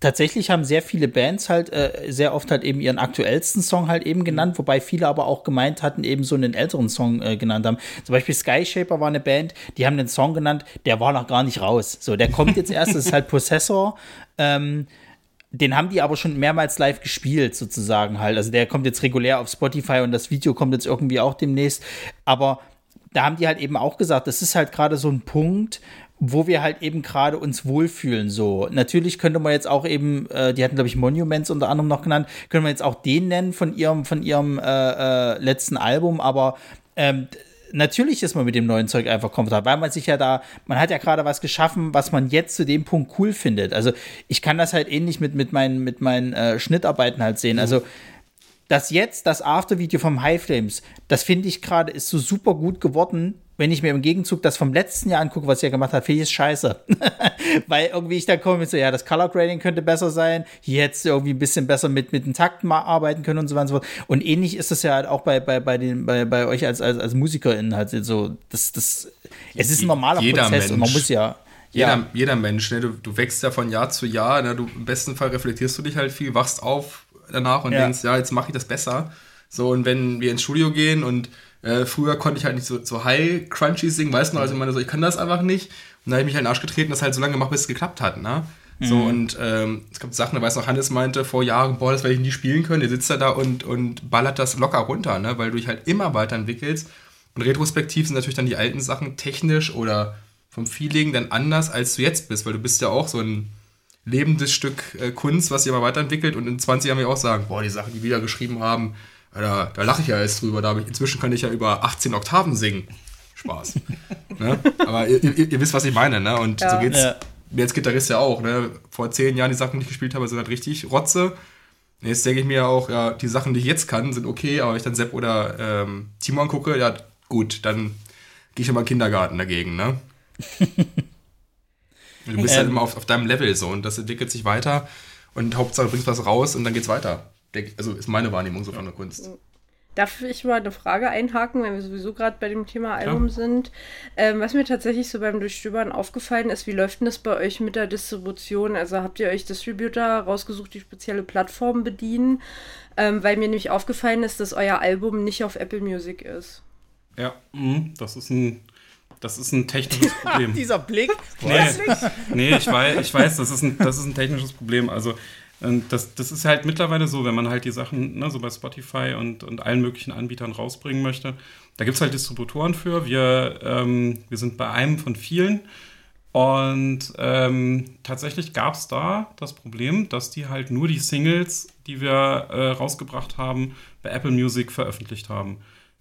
tatsächlich haben sehr viele Bands halt äh, sehr oft halt eben ihren aktuellsten Song halt eben genannt, wobei viele aber auch gemeint hatten, eben so einen älteren Song äh, genannt haben. Zum Beispiel Skyshaper war eine Band, die haben den Song genannt, der war noch gar nicht raus. So, der kommt jetzt erst, das ist halt <laughs> Possessor. Ähm, den haben die aber schon mehrmals live gespielt, sozusagen halt. Also der kommt jetzt regulär auf Spotify und das Video kommt jetzt irgendwie auch demnächst. Aber da haben die halt eben auch gesagt, das ist halt gerade so ein Punkt, wo wir halt eben gerade uns wohlfühlen. So, natürlich könnte man jetzt auch eben, äh, die hatten glaube ich Monuments unter anderem noch genannt, können wir jetzt auch den nennen von ihrem von ihrem äh, äh, letzten Album, aber ähm, natürlich ist man mit dem neuen Zeug einfach komfortabel, weil man sich ja da, man hat ja gerade was geschaffen, was man jetzt zu dem Punkt cool findet. Also ich kann das halt ähnlich mit, mit meinen, mit meinen äh, Schnittarbeiten halt sehen. Also das jetzt, das After-Video vom High Flames, das finde ich gerade, ist so super gut geworden, wenn ich mir im Gegenzug das vom letzten Jahr angucke, was er gemacht hat, finde ich es scheiße. <laughs> Weil irgendwie ich da komme mit so, ja, das Color Grading könnte besser sein. Hier hättest du irgendwie ein bisschen besser mit, mit den Takten mal arbeiten können und so weiter und so fort. Und ähnlich ist es ja halt auch bei, bei, bei, den, bei, bei euch als, als, als MusikerInnen halt so. Das, das, es ist ein normaler jeder Prozess Mensch. und man muss ja. Jeder, ja. jeder Mensch, ne? du, du wächst ja von Jahr zu Jahr, ne? du, im besten Fall reflektierst du dich halt viel, wachst auf danach und ja. denkst, ja, jetzt mache ich das besser. So, und wenn wir ins Studio gehen und äh, früher konnte ich halt nicht so, so high crunchy singen, weißt du, also ich meine so, ich kann das einfach nicht. Und da habe ich mich halt in den Arsch getreten, das halt so lange gemacht, bis es geklappt hat, ne? Mhm. So, und ähm, es gab Sachen, da weiß noch, Hannes meinte vor Jahren, boah, das werde ich nie spielen können. Der sitzt da und, und ballert das locker runter, ne? Weil du dich halt immer weiterentwickelst. Und retrospektiv sind natürlich dann die alten Sachen technisch oder vom Feeling dann anders, als du jetzt bist, weil du bist ja auch so ein lebendes Stück äh, Kunst, was sich immer weiterentwickelt und in 20 Jahren wir auch sagen, boah, die Sachen, die wir da geschrieben haben, da, da lache ich ja jetzt drüber. Da ich, inzwischen kann ich ja über 18 Oktaven singen. Spaß. <laughs> ne? Aber ihr, ihr, ihr, wisst, was ich meine, ne? Und ja. so geht's ja. mir als Gitarrist ja auch, ne? Vor zehn Jahren die Sachen, die ich gespielt habe, sind halt richtig Rotze. Jetzt denke ich mir auch, ja, die Sachen, die ich jetzt kann, sind okay, aber wenn ich dann Sepp oder ähm, Timo angucke, ja, gut, dann gehe ich immer Kindergarten dagegen, ne? <laughs> du bist ähm, halt immer auf, auf deinem Level so und das entwickelt sich weiter und Hauptsache bringst was raus und dann geht's weiter also ist meine Wahrnehmung so von der Kunst. Darf ich mal eine Frage einhaken, wenn wir sowieso gerade bei dem Thema Album ja. sind? Ähm, was mir tatsächlich so beim Durchstöbern aufgefallen ist, wie läuft denn das bei euch mit der Distribution? Also habt ihr euch Distributor rausgesucht, die spezielle Plattformen bedienen? Ähm, weil mir nämlich aufgefallen ist, dass euer Album nicht auf Apple Music ist. Ja, mhm, das ist ein das ist ein technisches <laughs> Problem. Dieser Blick. Nee, nee, ich weiß, ich weiß das, ist ein, das ist ein technisches Problem. Also Und das, das ist halt mittlerweile so, wenn man halt die Sachen ne, so bei Spotify und, und allen möglichen Anbietern rausbringen möchte. Da gibt es halt Distributoren für. Wir, ähm, wir sind bei einem von vielen. Und ähm, tatsächlich gab es da das Problem, dass die halt nur die Singles, die wir äh, rausgebracht haben, bei Apple Music veröffentlicht haben.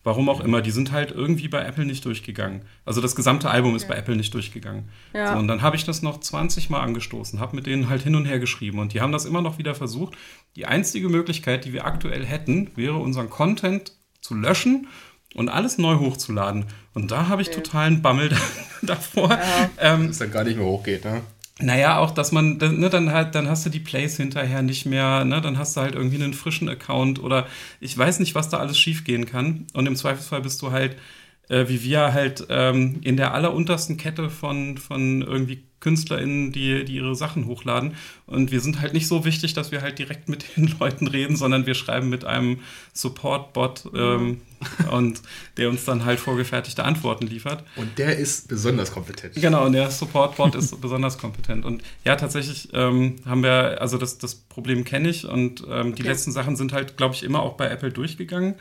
Warum auch immer, die sind halt irgendwie bei Apple nicht durchgegangen. Also das gesamte Album ist bei Apple nicht durchgegangen. Ja. So, und dann habe ich das noch 20 Mal angestoßen, habe mit denen halt hin und her geschrieben und die haben das immer noch wieder versucht. Die einzige Möglichkeit, die wir aktuell hätten, wäre unseren Content zu löschen und alles neu hochzuladen. Und da habe ich okay. totalen Bammel <laughs> davor. Ja. Ähm, Dass dann gar nicht mehr hochgeht, ne? Naja, auch, dass man, ne, dann halt, dann hast du die Plays hinterher nicht mehr, ne, dann hast du halt irgendwie einen frischen Account oder ich weiß nicht, was da alles schiefgehen kann. Und im Zweifelsfall bist du halt, äh, wie wir halt, ähm, in der alleruntersten Kette von, von irgendwie KünstlerInnen, die, die ihre Sachen hochladen. Und wir sind halt nicht so wichtig, dass wir halt direkt mit <laughs> den Leuten reden, sondern wir schreiben mit einem Support-Bot ähm, und der uns dann halt vorgefertigte Antworten liefert. Und der ist besonders kompetent. Genau, und der Support-Bot ist <laughs> besonders kompetent. Und ja, tatsächlich ähm, haben wir, also das, das Problem kenne ich und ähm, die okay. letzten Sachen sind halt, glaube ich, immer auch bei Apple durchgegangen.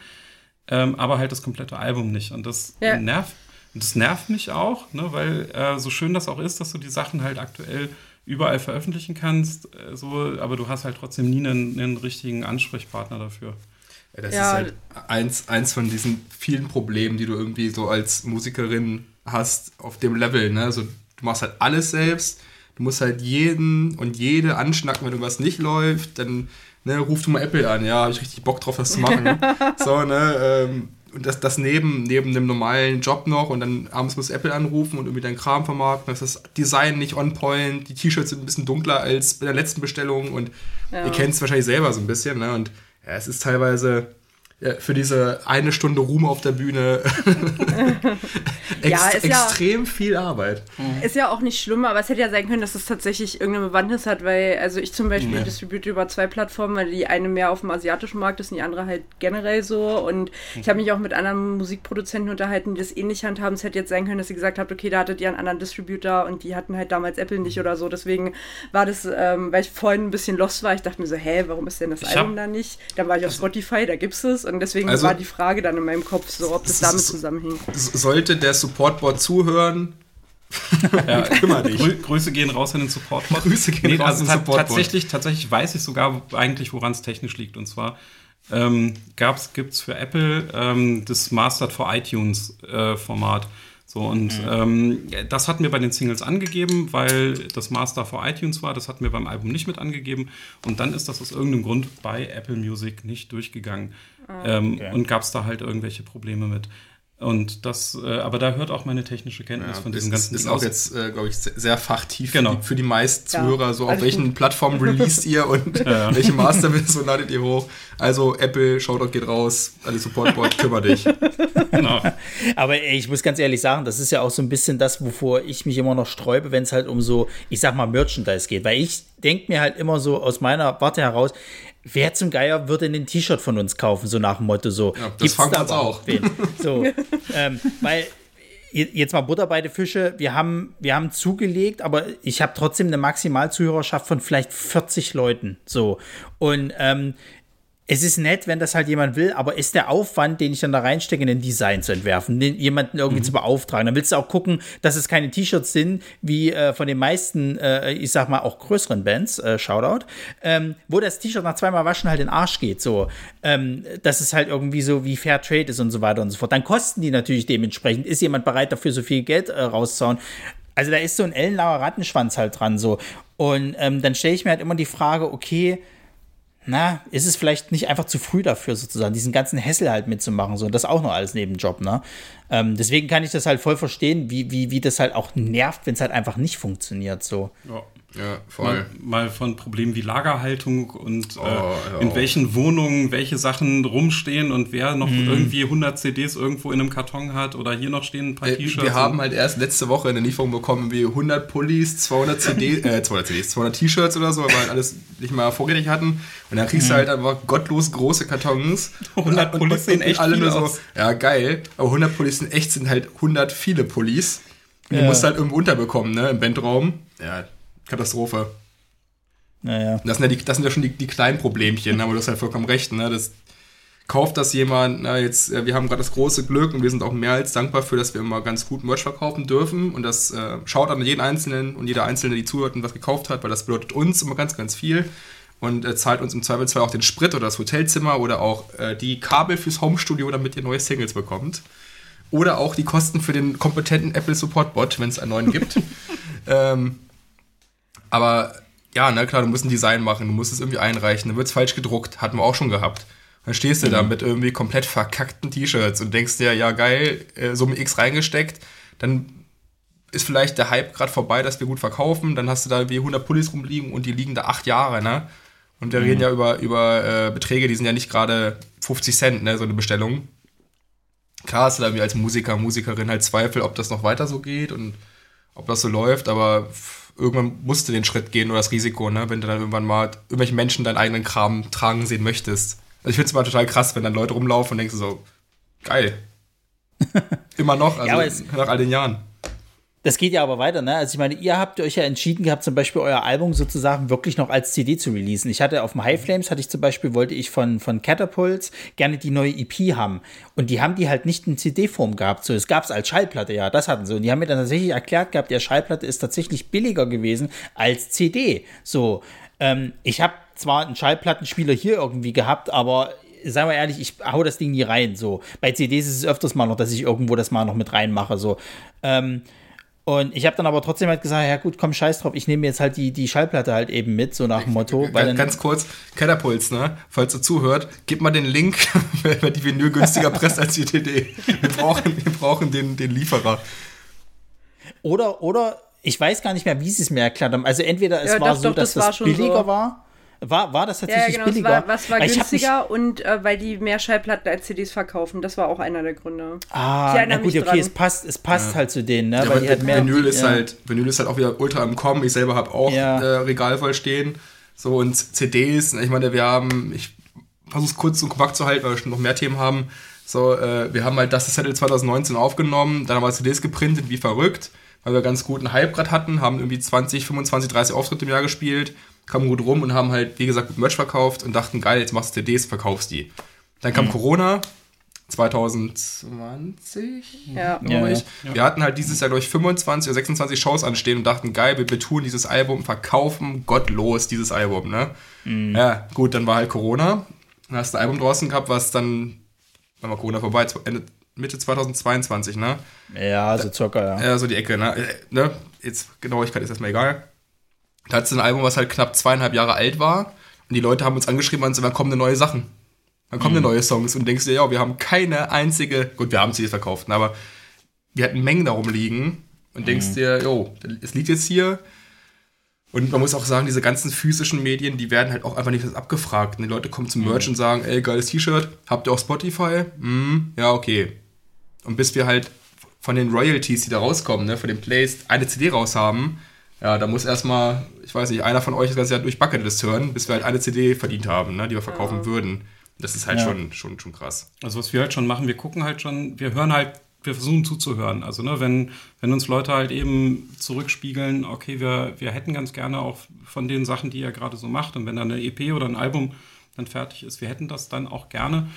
Ähm, aber halt das komplette Album nicht. Und das ja. nervt und das nervt mich auch, ne, weil äh, so schön das auch ist, dass du die Sachen halt aktuell überall veröffentlichen kannst, äh, so, aber du hast halt trotzdem nie einen, einen richtigen Ansprechpartner dafür. Das ja. ist halt eins, eins von diesen vielen Problemen, die du irgendwie so als Musikerin hast auf dem Level. Ne? Also, du machst halt alles selbst. Du musst halt jeden und jede anschnacken, wenn irgendwas nicht läuft. Dann ne, ruf du mal Apple an. Ja, habe ich richtig Bock drauf, das zu machen. <laughs> so, ne? Ähm, und das, das neben, neben dem normalen Job noch und dann abends muss Apple anrufen und irgendwie deinen Kram vermarkten. Das ist das Design nicht on point, die T-Shirts sind ein bisschen dunkler als bei der letzten Bestellung und ja. ihr kennt es wahrscheinlich selber so ein bisschen. Ne? Und ja, es ist teilweise für diese eine Stunde Ruhm auf der Bühne <laughs> ex ja, extrem ja, viel Arbeit. Ist ja auch nicht schlimm, aber es hätte ja sein können, dass es tatsächlich irgendeine Bewandtnis hat, weil, also ich zum Beispiel nee. distribute über zwei Plattformen, weil die eine mehr auf dem asiatischen Markt ist und die andere halt generell so. Und ich habe mich auch mit anderen Musikproduzenten unterhalten, die das ähnlich handhaben. Es hätte jetzt sein können, dass sie gesagt habt, okay, da hattet ihr einen anderen Distributor und die hatten halt damals Apple nicht oder so. Deswegen war das, ähm, weil ich vorhin ein bisschen lost war, ich dachte mir so, hä, warum ist denn das ich Album da nicht? Dann war ich auf also Spotify, da gibt es und deswegen also, war die Frage dann in meinem Kopf so, ob das damit zusammenhing. Sollte der Supportboard zuhören, <laughs> ja, <laughs> kümmere dich. Grü Grüße gehen raus an den Supportbot. <laughs> Grüße gehen nee, raus also an den Supportbot. Tatsächlich, tatsächlich weiß ich sogar eigentlich, woran es technisch liegt. Und zwar ähm, gibt es für Apple ähm, das Mastered for iTunes äh, Format. So, und mhm. ähm, das hatten wir bei den Singles angegeben, weil das Master for iTunes war. Das hatten wir beim Album nicht mit angegeben. Und dann ist das aus irgendeinem Grund bei Apple Music nicht durchgegangen. Ah, ähm, okay. Und gab es da halt irgendwelche Probleme mit. Und das, äh, aber da hört auch meine technische Kenntnis ja, von diesem ganzen. Das ist auch jetzt, äh, glaube ich, sehr fachtief genau. für, die, für die meisten Zuhörer. Ja, so, auf welchen gut. Plattformen released ihr und <laughs> ja. welche Masterversion ladet ihr hoch? Also, Apple, Shoutout geht raus, alle Supportboard, kümmere dich. genau. <laughs> Aber ey, ich muss ganz ehrlich sagen, das ist ja auch so ein bisschen das, wovor ich mich immer noch sträube, wenn es halt um so, ich sag mal, Merchandise geht. Weil ich denke mir halt immer so aus meiner Warte heraus, wer zum Geier würde denn ein T-Shirt von uns kaufen, so nach dem Motto so. Ja, das fangen wir auch. So, <laughs> ähm, weil jetzt mal Butter bei den Fische, wir haben, wir haben zugelegt, aber ich habe trotzdem eine Maximalzuhörerschaft von vielleicht 40 Leuten. So. Und ähm, es ist nett, wenn das halt jemand will, aber ist der Aufwand, den ich dann da reinstecke, ein Design zu entwerfen, jemanden irgendwie mhm. zu beauftragen, dann willst du auch gucken, dass es keine T-Shirts sind, wie äh, von den meisten, äh, ich sag mal, auch größeren Bands, äh, Shoutout, ähm, wo das T-Shirt nach zweimal waschen halt in den Arsch geht, so, ähm, dass es halt irgendwie so wie Fair Trade ist und so weiter und so fort. Dann kosten die natürlich dementsprechend. Ist jemand bereit, dafür so viel Geld äh, rauszuhauen? Also da ist so ein ellenlauer Rattenschwanz halt dran, so. Und ähm, dann stelle ich mir halt immer die Frage, okay, na, ist es vielleicht nicht einfach zu früh dafür, sozusagen, diesen ganzen Hessel halt mitzumachen, so, und das auch noch alles Nebenjob, ne? Ähm, deswegen kann ich das halt voll verstehen, wie, wie, wie das halt auch nervt, wenn es halt einfach nicht funktioniert, so. Ja. Ja, voll. Mal, mal, von Problemen wie Lagerhaltung und äh, oh, äh, in welchen Wohnungen welche Sachen rumstehen und wer noch mhm. irgendwie 100 CDs irgendwo in einem Karton hat oder hier noch stehen ein paar äh, T-Shirts. Wir haben halt erst letzte Woche eine Lieferung bekommen, wie 100 Pullis, 200 CD, <laughs> äh, 200 CDs, 200 T-Shirts oder so, weil wir halt alles nicht mal vorrätig hatten. Und dann kriegst mhm. du halt einfach gottlos große Kartons. 100 Pullis sehen echt alle nur so, aus. ja geil, aber 100 Pullis sind echt, sind halt 100 viele Pullis. Und ja. die musst du halt irgendwo unterbekommen, ne, im Bandraum. Ja, Katastrophe. Naja. Das sind ja, die, das sind ja schon die, die kleinen Problemchen, aber du hast halt vollkommen recht. Ne? Das, kauft das jemand, na jetzt, äh, wir haben gerade das große Glück und wir sind auch mehr als dankbar für, dass wir immer ganz gut Merch verkaufen dürfen und das äh, schaut an jeden Einzelnen und jeder Einzelne, die zuhört und was gekauft hat, weil das bedeutet uns immer ganz, ganz viel und äh, zahlt uns im Zweifelsfall auch den Sprit oder das Hotelzimmer oder auch äh, die Kabel fürs Homestudio, damit ihr neue Singles bekommt. Oder auch die Kosten für den kompetenten Apple Support Bot, wenn es einen neuen gibt. <laughs> ähm, aber ja, na klar, du musst ein Design machen, du musst es irgendwie einreichen, dann wird es falsch gedruckt, hatten wir auch schon gehabt. Dann stehst du mhm. da mit irgendwie komplett verkackten T-Shirts und denkst dir, ja geil, äh, Summe X reingesteckt, dann ist vielleicht der Hype gerade vorbei, dass wir gut verkaufen, dann hast du da wie 100 Pullis rumliegen und die liegen da acht Jahre, ne? Und wir mhm. reden ja über, über äh, Beträge, die sind ja nicht gerade 50 Cent, ne, so eine Bestellung. Klar hast du da wie als Musiker, Musikerin halt Zweifel, ob das noch weiter so geht und ob das so läuft, aber irgendwann musst du den Schritt gehen oder das Risiko, ne, wenn du dann irgendwann mal irgendwelche Menschen deinen eigenen Kram tragen sehen möchtest. Also ich finde es mal total krass, wenn dann Leute rumlaufen und denkst so, geil. <laughs> Immer noch, also ja, nach all den Jahren. Das geht ja aber weiter, ne? Also ich meine, ihr habt euch ja entschieden gehabt, zum Beispiel euer Album sozusagen wirklich noch als CD zu releasen. Ich hatte auf dem High Flames, hatte ich zum Beispiel, wollte ich von, von Catapults gerne die neue EP haben. Und die haben die halt nicht in CD-Form gehabt. So, es gab es als Schallplatte, ja, das hatten sie. Und die haben mir dann tatsächlich erklärt gehabt, der Schallplatte ist tatsächlich billiger gewesen als CD. So, ähm, ich habe zwar einen Schallplattenspieler hier irgendwie gehabt, aber sagen wir ehrlich, ich hau das Ding nie rein. So, bei CDs ist es öfters mal noch, dass ich irgendwo das mal noch mit reinmache. So, ähm, und ich habe dann aber trotzdem halt gesagt, ja gut, komm, scheiß drauf, ich nehme jetzt halt die, die Schallplatte halt eben mit, so nach dem Motto. Weil ganz, ganz kurz, Catapults, ne? Falls du zuhört, gib mal den Link, <laughs> wenn man die Vinyl günstiger presst als die CD. Wir brauchen, wir brauchen den, den Lieferer. Oder, oder, ich weiß gar nicht mehr, wie sie es mir erklärt haben. Also entweder es ja, war doch, so, doch, dass das, das billiger so. war war, war das tatsächlich ja, genau, billiger? War, was war günstiger und äh, weil die mehr Schallplatten als CDs verkaufen. Das war auch einer der Gründe. Ah, na gut, okay, dran. es passt, es passt ja. halt zu denen, ne? Ja, weil die halt mehr Vinyl ist halt, Vinyl ist halt auch wieder ultra im Kommen. Ich selber habe auch ja. äh, Regal voll stehen. So und CDs, ich meine, wir haben, ich versuche es kurz und kompakt zu halten, weil wir schon noch mehr Themen haben. So, äh, wir haben halt das Settle 2019 aufgenommen, dann haben wir CDs geprintet, wie verrückt, weil wir ganz guten Hype gerade hatten, haben irgendwie 20, 25, 30 Auftritte im Jahr gespielt kamen gut rum und haben halt, wie gesagt, Merch verkauft und dachten, geil, jetzt machst du CDs, verkaufst die. Dann kam mhm. Corona, 2020, ja. glaube ich. Ja. Wir hatten halt dieses Jahr, glaube ich, 25 oder 26 Shows anstehen und dachten, geil, wir tun dieses Album, verkaufen gottlos dieses Album, ne? Mhm. Ja, gut, dann war halt Corona. Dann hast du ein Album draußen gehabt, was dann, dann war Corona vorbei, Ende, Mitte 2022, ne? Ja, so circa, ja. Ja, so die Ecke, ne? Äh, ne? Jetzt, Genauigkeit ist erstmal egal. Da hat es ein Album, was halt knapp zweieinhalb Jahre alt war. Und die Leute haben uns angeschrieben und wann kommen denn neue Sachen? Wann kommen mhm. denn neue Songs? Und denkst dir, ja, wir haben keine einzige, gut, wir haben CDs verkauft, ne, aber wir hatten Mengen darum liegen. Und denkst mhm. dir, jo, es liegt jetzt hier. Und man muss auch sagen, diese ganzen physischen Medien, die werden halt auch einfach nicht abgefragt. Und die Leute kommen zum mhm. Merch mhm. und sagen, ey, geiles T-Shirt, habt ihr auch Spotify? Mm, ja, okay. Und bis wir halt von den Royalties, die da rauskommen, ne, von den Plays, eine CD raushaben, ja, da muss erstmal, ich weiß nicht, einer von euch das ganze Jahr durch Bucketlist hören, bis wir halt eine CD verdient haben, ne, die wir verkaufen ja. würden. Das ist halt ja. schon, schon, schon krass. Also was wir halt schon machen, wir gucken halt schon, wir hören halt, wir versuchen zuzuhören. Also ne, wenn, wenn uns Leute halt eben zurückspiegeln, okay, wir, wir hätten ganz gerne auch von den Sachen, die ihr gerade so macht, und wenn dann eine EP oder ein Album dann fertig ist, wir hätten das dann auch gerne,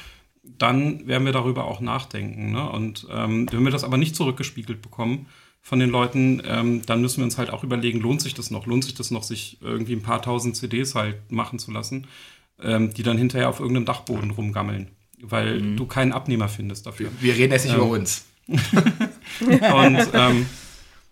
dann werden wir darüber auch nachdenken. Ne? Und ähm, wenn wir das aber nicht zurückgespiegelt bekommen, von den Leuten, ähm, dann müssen wir uns halt auch überlegen, lohnt sich das noch? Lohnt sich das noch, sich irgendwie ein paar tausend CDs halt machen zu lassen, ähm, die dann hinterher auf irgendeinem Dachboden rumgammeln, weil mhm. du keinen Abnehmer findest dafür. Wir reden jetzt nicht ähm, über uns. <laughs> <laughs> und ähm,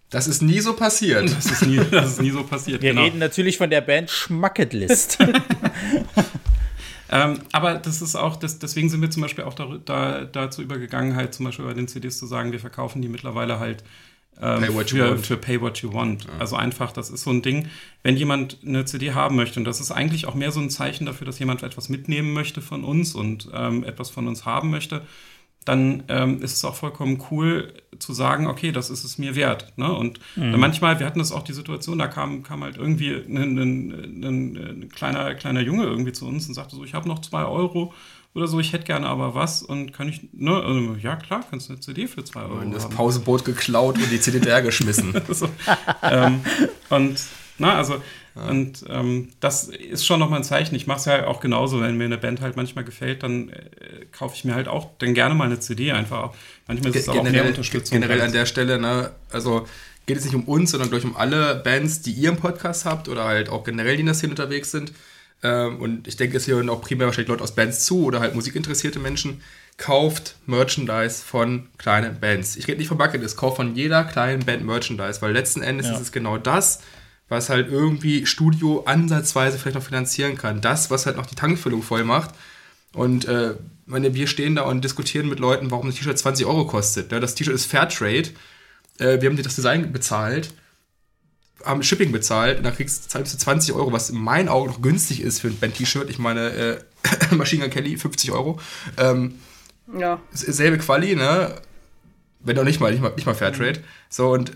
das ist nie so passiert. Das ist nie, das ist nie so passiert. Wir genau. reden natürlich von der Band Schmucketlist. <laughs> ähm, aber das ist auch, das, deswegen sind wir zum Beispiel auch da, da, dazu übergegangen, halt zum Beispiel bei den CDs zu sagen, wir verkaufen die mittlerweile halt ähm, pay what für, für, Pay What You Want. Ja. Also einfach, das ist so ein Ding, wenn jemand eine CD haben möchte, und das ist eigentlich auch mehr so ein Zeichen dafür, dass jemand etwas mitnehmen möchte von uns und ähm, etwas von uns haben möchte, dann ähm, ist es auch vollkommen cool zu sagen, okay, das ist es mir wert. Ne? Und mhm. manchmal, wir hatten das auch die Situation, da kam, kam halt irgendwie ein, ein, ein, ein kleiner, kleiner Junge irgendwie zu uns und sagte so, ich habe noch zwei Euro oder so, ich hätte gerne aber was und kann ich, ne, also, ja klar, kannst du eine CD für zwei Euro und das haben. Pauseboot geklaut und die CD geschmissen. <laughs> so, ähm, und Na, also, ja. und ähm, das ist schon nochmal ein Zeichen. Ich mache es ja auch genauso, wenn mir eine Band halt manchmal gefällt, dann äh, kaufe ich mir halt auch dann gerne mal eine CD einfach. Manchmal ist es auch generell, mehr Unterstützung. Generell an der Stelle, ne, also geht es nicht um uns, sondern gleich um alle Bands, die ihr im Podcast habt oder halt auch generell, die in der Szene unterwegs sind. Ähm, und ich denke, es hören auch primär wahrscheinlich Leute aus Bands zu oder halt musikinteressierte Menschen. Kauft Merchandise von kleinen Bands. Ich rede nicht von Bucketlist, kauft von jeder kleinen Band Merchandise, weil letzten Endes ja. ist es genau das, was halt irgendwie Studio ansatzweise vielleicht noch finanzieren kann. Das, was halt noch die Tankfüllung voll macht. Und äh, meine, wir stehen da und diskutieren mit Leuten, warum ein T-Shirt 20 Euro kostet. Ja, das T-Shirt ist Fairtrade. Äh, wir haben dir das Design bezahlt haben Shipping bezahlt und dann kriegst du 20 Euro, was in meinen Augen noch günstig ist für ein Band-T-Shirt. Ich meine, äh, <laughs> Machine Gun Kelly, 50 Euro. Ähm, ja. Selbe Quali, ne? Wenn auch nicht mal, nicht mal, nicht mal Fairtrade. So, und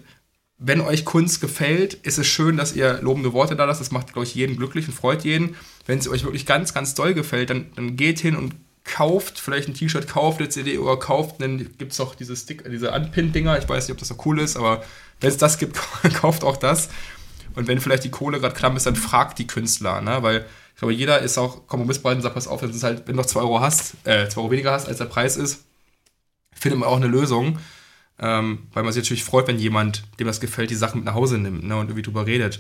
wenn euch Kunst gefällt, ist es schön, dass ihr lobende Worte da lasst. Das macht, glaube ich, jeden glücklich und freut jeden. Wenn es euch wirklich ganz, ganz doll gefällt, dann, dann geht hin und kauft vielleicht ein T-Shirt, kauft eine CD oder kauft einen, gibt es auch diese Stick, diese Unpin-Dinger. Ich weiß nicht, ob das so cool ist, aber wenn es das gibt, <laughs> kauft auch das. Und wenn vielleicht die Kohle gerade klamm ist, dann fragt die Künstler, ne? Weil ich glaube, jeder ist auch kompromissbereit und sagt, pass auf, wenn du halt, wenn du noch 2 Euro hast, äh, 2 Euro weniger hast, als der Preis ist, findet man auch eine Lösung. Ähm, weil man sich natürlich freut, wenn jemand, dem das gefällt, die Sachen mit nach Hause nimmt ne, und irgendwie drüber redet.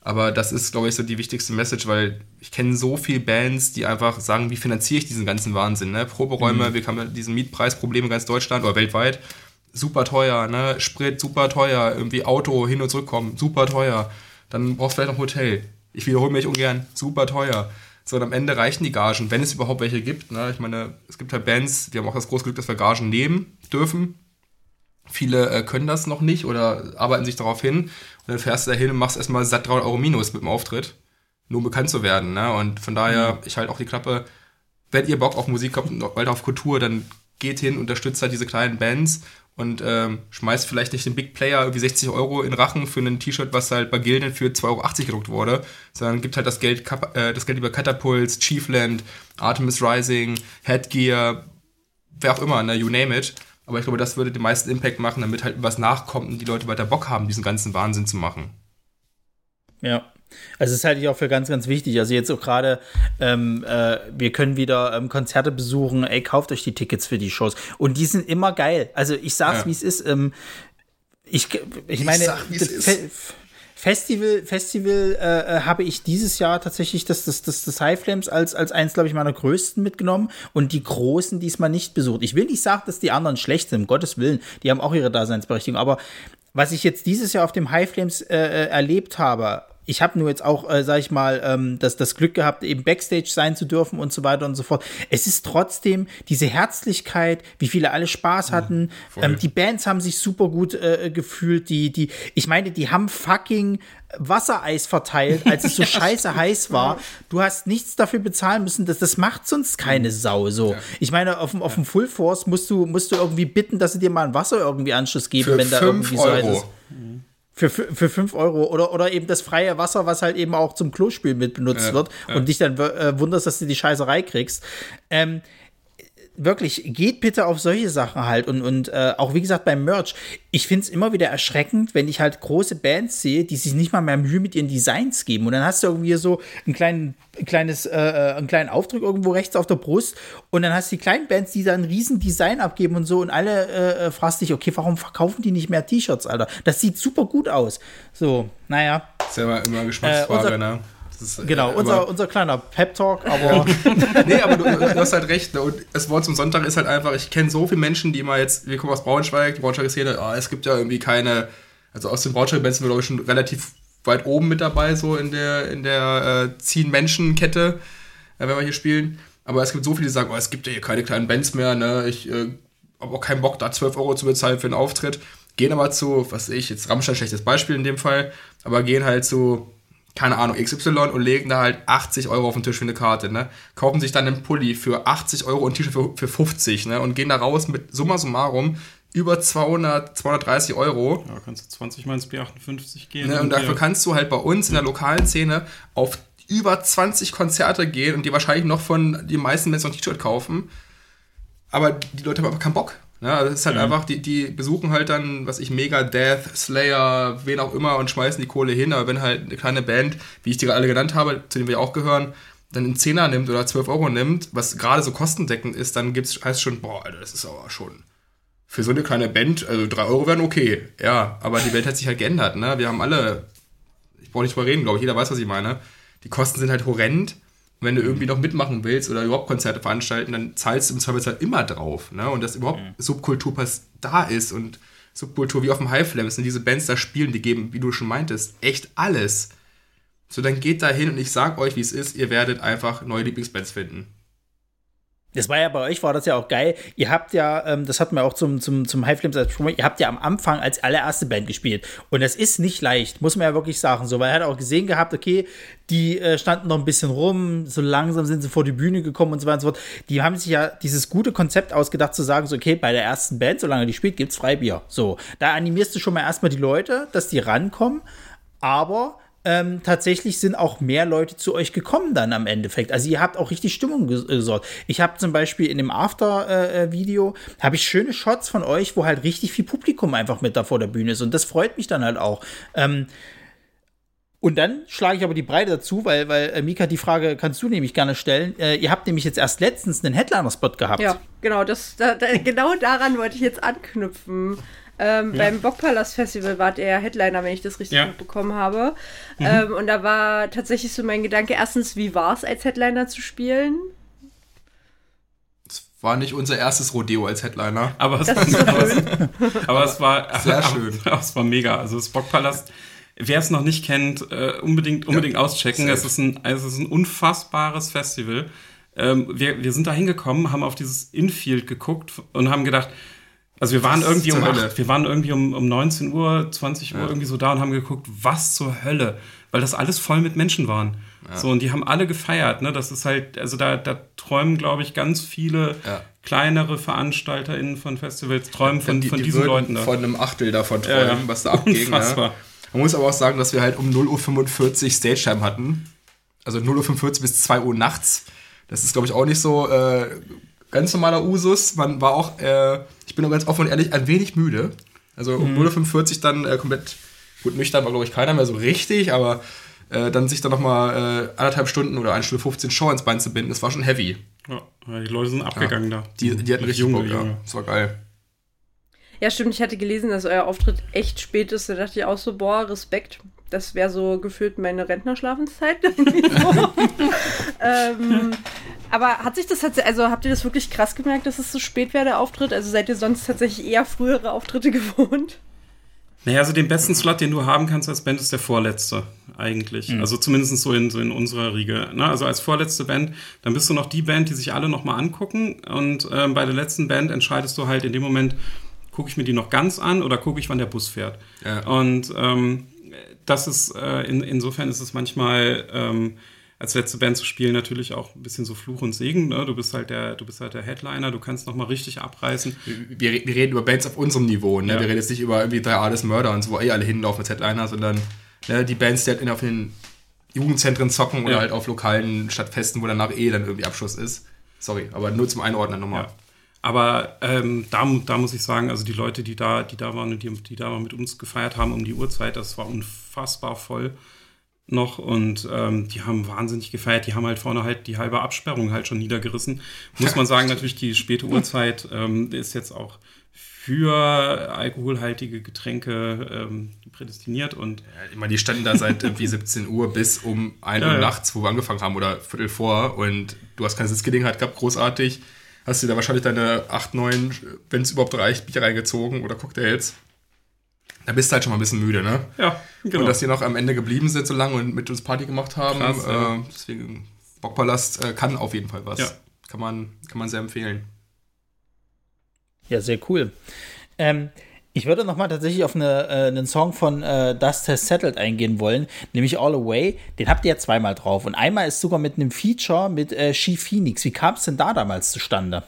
Aber das ist, glaube ich, so die wichtigste Message, weil ich kenne so viele Bands, die einfach sagen, wie finanziere ich diesen ganzen Wahnsinn? Ne? Proberäume, mhm. wir haben diesen Mietpreisproblem in ganz Deutschland oder weltweit super teuer, ne? Sprit super teuer, irgendwie Auto hin und zurückkommen, super teuer. Dann brauchst du vielleicht noch ein Hotel. Ich wiederhole mich ungern, super teuer. So, und am Ende reichen die Gagen, wenn es überhaupt welche gibt. Ne? Ich meine, es gibt halt Bands, die haben auch das große Glück, dass wir Gagen nehmen dürfen. Viele äh, können das noch nicht oder arbeiten sich darauf hin. Und dann fährst du da hin und machst erstmal satt 300 Euro Minus mit dem Auftritt, nur um bekannt zu werden. Ne? Und von daher, mhm. ich halt auch die Klappe, wenn ihr Bock auf Musik habt und weiter auf Kultur, dann geht hin, unterstützt halt diese kleinen Bands und ähm, schmeißt vielleicht nicht den Big Player irgendwie 60 Euro in Rachen für ein T-Shirt, was halt bei Gilden für 2,80 Euro gedruckt wurde, sondern gibt halt das Geld, äh, das Geld über Catapults, Chiefland, Artemis Rising, Headgear, wer auch immer, ne, you name it. Aber ich glaube, das würde den meisten Impact machen, damit halt was nachkommt und die Leute weiter Bock haben, diesen ganzen Wahnsinn zu machen. Ja, also das halte ich auch für ganz, ganz wichtig. Also jetzt auch gerade, ähm, äh, wir können wieder ähm, Konzerte besuchen. Ey, kauft euch die Tickets für die Shows. Und die sind immer geil. Also ich sag's, ja. wie es ist. Ähm, ich, ich meine, ich sag, Fe Festival, Festival äh, äh, habe ich dieses Jahr tatsächlich das, das, das, das High Flames als, als eins, glaube ich, meiner größten mitgenommen und die großen diesmal nicht besucht. Ich will nicht sagen, dass die anderen schlecht sind, um Gottes Willen. Die haben auch ihre Daseinsberechtigung. Aber was ich jetzt dieses Jahr auf dem High Flames äh, äh erlebt habe, ich habe nur jetzt auch, äh, sag ich mal, ähm, das, das Glück gehabt, eben Backstage sein zu dürfen und so weiter und so fort. Es ist trotzdem diese Herzlichkeit, wie viele alle Spaß hatten. Ja, ähm, die Bands haben sich super gut äh, gefühlt. Die, die, ich meine, die haben fucking Wassereis verteilt, als es so <laughs> ja, scheiße heiß war. Du hast nichts dafür bezahlen müssen. Das, das macht sonst keine mhm. Sau. So. Ja. Ich meine, auf, auf dem Full Force musst du, musst du irgendwie bitten, dass sie dir mal einen Wasser irgendwie Anschluss geben, Für wenn da irgendwie so ist. Mhm. Für, für 5 Euro oder, oder eben das freie Wasser, was halt eben auch zum Klospülen mit benutzt ja, wird ja. und dich dann äh, wunderst, dass du die Scheißerei kriegst. Ähm, wirklich, geht bitte auf solche Sachen halt und, und äh, auch wie gesagt beim Merch. Ich finde es immer wieder erschreckend, wenn ich halt große Bands sehe, die sich nicht mal mehr Mühe mit ihren Designs geben. Und dann hast du irgendwie so einen kleinen, ein kleines, äh, äh, einen kleinen Aufdruck irgendwo rechts auf der Brust und dann hast du die kleinen Bands, die da ein riesen Design abgeben und so und alle äh, äh fragst dich, okay, warum verkaufen die nicht mehr T-Shirts, Alter? Das sieht super gut aus. So, naja. Ist ja immer, immer Geschmacksfrage, äh, ne? Ist, äh, genau, unser, unser kleiner Pep-Talk, aber. <laughs> nee, aber du, du, hast halt recht. Ne? Und das Wort zum Sonntag ist halt einfach, ich kenne so viele Menschen, die mal jetzt, wir kommen aus Braunschweig, die Braunschweiger Szene, oh, es gibt ja irgendwie keine, also aus den Braunschweig-Bands sind wir, glaube ich, schon relativ weit oben mit dabei, so in der, in der äh, Ziehen-Menschen-Kette, äh, wenn wir hier spielen. Aber es gibt so viele, die sagen, oh, es gibt ja hier keine kleinen Bands mehr, ne? Ich äh, habe auch keinen Bock, da 12 Euro zu bezahlen für einen Auftritt. Gehen aber zu, was weiß ich, jetzt Rammstein, schlechtes Beispiel in dem Fall, aber gehen halt zu keine Ahnung, XY und legen da halt 80 Euro auf den Tisch für eine Karte, ne? Kaufen sich dann einen Pulli für 80 Euro und ein T-Shirt für, für 50, ne? Und gehen da raus mit summa summarum über 200, 230 Euro. Ja, kannst du 20 mal ins B58 gehen. Ne? Und, und dafür kannst du halt bei uns in der lokalen Szene auf über 20 Konzerte gehen und dir wahrscheinlich noch von den meisten Menschen ein T-Shirt kaufen. Aber die Leute haben einfach keinen Bock. Ja, das ist halt einfach, die, die besuchen halt dann, was ich, Mega Death, Slayer, wen auch immer und schmeißen die Kohle hin. Aber wenn halt eine kleine Band, wie ich die alle genannt habe, zu denen wir auch gehören, dann einen Zehner nimmt oder 12 Euro nimmt, was gerade so kostendeckend ist, dann gibt's, heißt schon, boah, Alter, das ist aber schon für so eine kleine Band, also 3 Euro wären okay. Ja, aber die Welt hat sich halt geändert, ne? Wir haben alle, ich brauche nicht drüber reden, glaube ich, jeder weiß, was ich meine. Die Kosten sind halt horrend. Wenn du irgendwie noch mitmachen willst oder überhaupt Konzerte veranstalten, dann zahlst du im Zweifelsfall immer drauf. Ne? Und dass überhaupt Subkultur da ist und Subkultur wie auf dem High Flames und diese Bands da spielen, die geben, wie du schon meintest, echt alles. So, dann geht da hin und ich sag euch, wie es ist, ihr werdet einfach neue Lieblingsbands finden. Das war ja bei euch, war das ja auch geil. Ihr habt ja, ähm, das hatten wir auch zum, zum, zum High Flames als Promo, ihr habt ja am Anfang als allererste Band gespielt. Und das ist nicht leicht, muss man ja wirklich sagen. So, weil er hat auch gesehen gehabt, okay, die äh, standen noch ein bisschen rum, so langsam sind sie vor die Bühne gekommen und so weiter und so fort. Die haben sich ja dieses gute Konzept ausgedacht, zu sagen, so, okay, bei der ersten Band, solange die spielt, gibt's Freibier. So, da animierst du schon mal erstmal die Leute, dass die rankommen, aber ähm, tatsächlich sind auch mehr Leute zu euch gekommen dann am Endeffekt. Also ihr habt auch richtig Stimmung ges- gesorgt. Ich habe zum Beispiel in dem After-Video, habe ich schöne Shots von euch, wo halt richtig viel Publikum einfach mit da vor der Bühne ist. Und das freut mich dann halt auch. Ähm, und dann schlage ich aber die Breite dazu, weil, weil äh, Mika, die Frage kannst du nämlich gerne stellen. Äh, ihr habt nämlich jetzt erst letztens einen Headliner-Spot gehabt. Ja, genau, das, da, da, genau daran wollte ich jetzt anknüpfen. Ähm, Beim Bockpalast Festival war der Headliner, wenn ich das richtig Ja. mitbekommen habe. Ähm, und da war tatsächlich so mein Gedanke, erstens, wie war es, als Headliner zu spielen? Das war nicht unser erstes Rodeo als Headliner. Aber es, Das schön. aber es war Sehr aber, schön. <laughs> Aber es war mega. Also das Bockpalast, wer es noch nicht kennt, äh, unbedingt unbedingt Ja, auschecken. Es ist ein es ist ein unfassbares Festival. Ähm, wir, wir sind da hingekommen, haben auf dieses Infield geguckt und haben gedacht, also wir waren Was irgendwie um zur Hölle? acht, wir waren irgendwie um, um 19 Uhr, 20 Uhr Ja. irgendwie so da und haben geguckt, was zur Hölle, weil das alles voll mit Menschen waren. So, und die haben alle gefeiert, ne? Das ist halt, also da, da träumen, glaube ich, ganz viele Ja. kleinere VeranstalterInnen von Festivals, träumen von, die, von die diesen Leuten da. Von einem Achtel davon träumen, Ja, ja. was da <laughs> abging. Ne? Man muss aber auch sagen, dass wir halt um 0.45 Uhr Stage-Time hatten. Also 0.45 Uhr bis 2 Uhr nachts. Das ist, glaube ich, auch nicht so äh, ganz normaler Usus. Man war auch, äh, bin nur ganz offen und ehrlich, ein wenig müde. Also um Mhm. 0.45 Uhr dann äh, komplett, gut nüchtern war, glaube ich, keiner mehr so richtig, aber äh, dann sich dann nochmal äh, anderthalb Stunden oder 1 Stunde 15 Show ins Bein zu binden, das war schon heavy. Ja, die Leute sind abgegangen da. Die, die hatten richtig Junge, Bock, ja. Junge. Das war geil. Ja, stimmt, ich hatte gelesen, dass euer Auftritt echt spät ist. Da dachte ich auch so, boah, Respekt. Das wäre so gefühlt meine Rentnerschlafenszeit. <laughs> <laughs> ähm, aber hat sich das tatsächlich, also habt ihr das wirklich krass gemerkt, dass es so spät wäre, der Auftritt? Also seid ihr sonst tatsächlich eher frühere Auftritte <laughs> gewohnt? Naja, also den besten Slot, den du haben kannst als Band, ist der vorletzte, eigentlich. Also zumindest so in, so in unserer Riege. Ne? Also als vorletzte Band, dann bist du noch die Band, die sich alle nochmal angucken. Und ähm, bei der letzten Band entscheidest du halt in dem Moment, gucke ich mir die noch ganz an oder gucke ich, wann der Bus fährt. Ja. Und ähm, das ist, äh, in, insofern ist es manchmal ähm, als letzte Band zu spielen natürlich auch ein bisschen so Fluch und Segen. Ne? Du bist halt der, du bist halt der Headliner, du kannst nochmal richtig abreißen. wir, wir reden über Bands auf unserem Niveau, ne? Ja. Wir reden jetzt nicht über irgendwie drei Ades Mörder und so, wo eh alle hinlaufen als Headliner, sondern ne, die Bands, die halt in- auf den Jugendzentren zocken oder Ja. halt auf lokalen Stadtfesten, wo danach eh dann irgendwie Abschluss ist. Sorry, aber nur zum Einordnen nochmal. Ja. Aber ähm, da, da muss ich sagen, also die Leute, die da, die da waren und die, die da mal mit uns gefeiert haben um die Uhrzeit, das war unfassbar voll noch und ähm, die haben wahnsinnig gefeiert. Die haben halt vorne halt die halbe Absperrung halt schon niedergerissen. Muss man sagen, natürlich die späte Uhrzeit ähm, ist jetzt auch für alkoholhaltige Getränke ähm, prädestiniert und Ja, ich meine, die standen da seit irgendwie <laughs> 17 Uhr bis um 1 Ja, Uhr ja. nachts, wo wir angefangen haben, oder Viertel vor und du hast keine Sitzgelegenheit gehabt, großartig. Hast dir da wahrscheinlich deine 8, 9, wenn es überhaupt reicht, Bier reingezogen oder Cocktails. Da bist du halt schon mal ein bisschen müde, ne? ja, genau. Und dass die noch am Ende geblieben sind so lange und mit uns Party gemacht haben. Krass, ja. äh, deswegen, Bockpalast äh, kann auf jeden Fall was. Ja. Kann, man, kann man sehr empfehlen. Ja, sehr cool. Ähm, ich würde noch mal tatsächlich auf eine, äh, einen Song von äh, Dust Has Settled eingehen wollen, nämlich All Away. Den habt ihr ja zweimal drauf. Und einmal ist sogar mit einem Feature mit äh, She Phoenix. Wie kam es denn da damals zustande?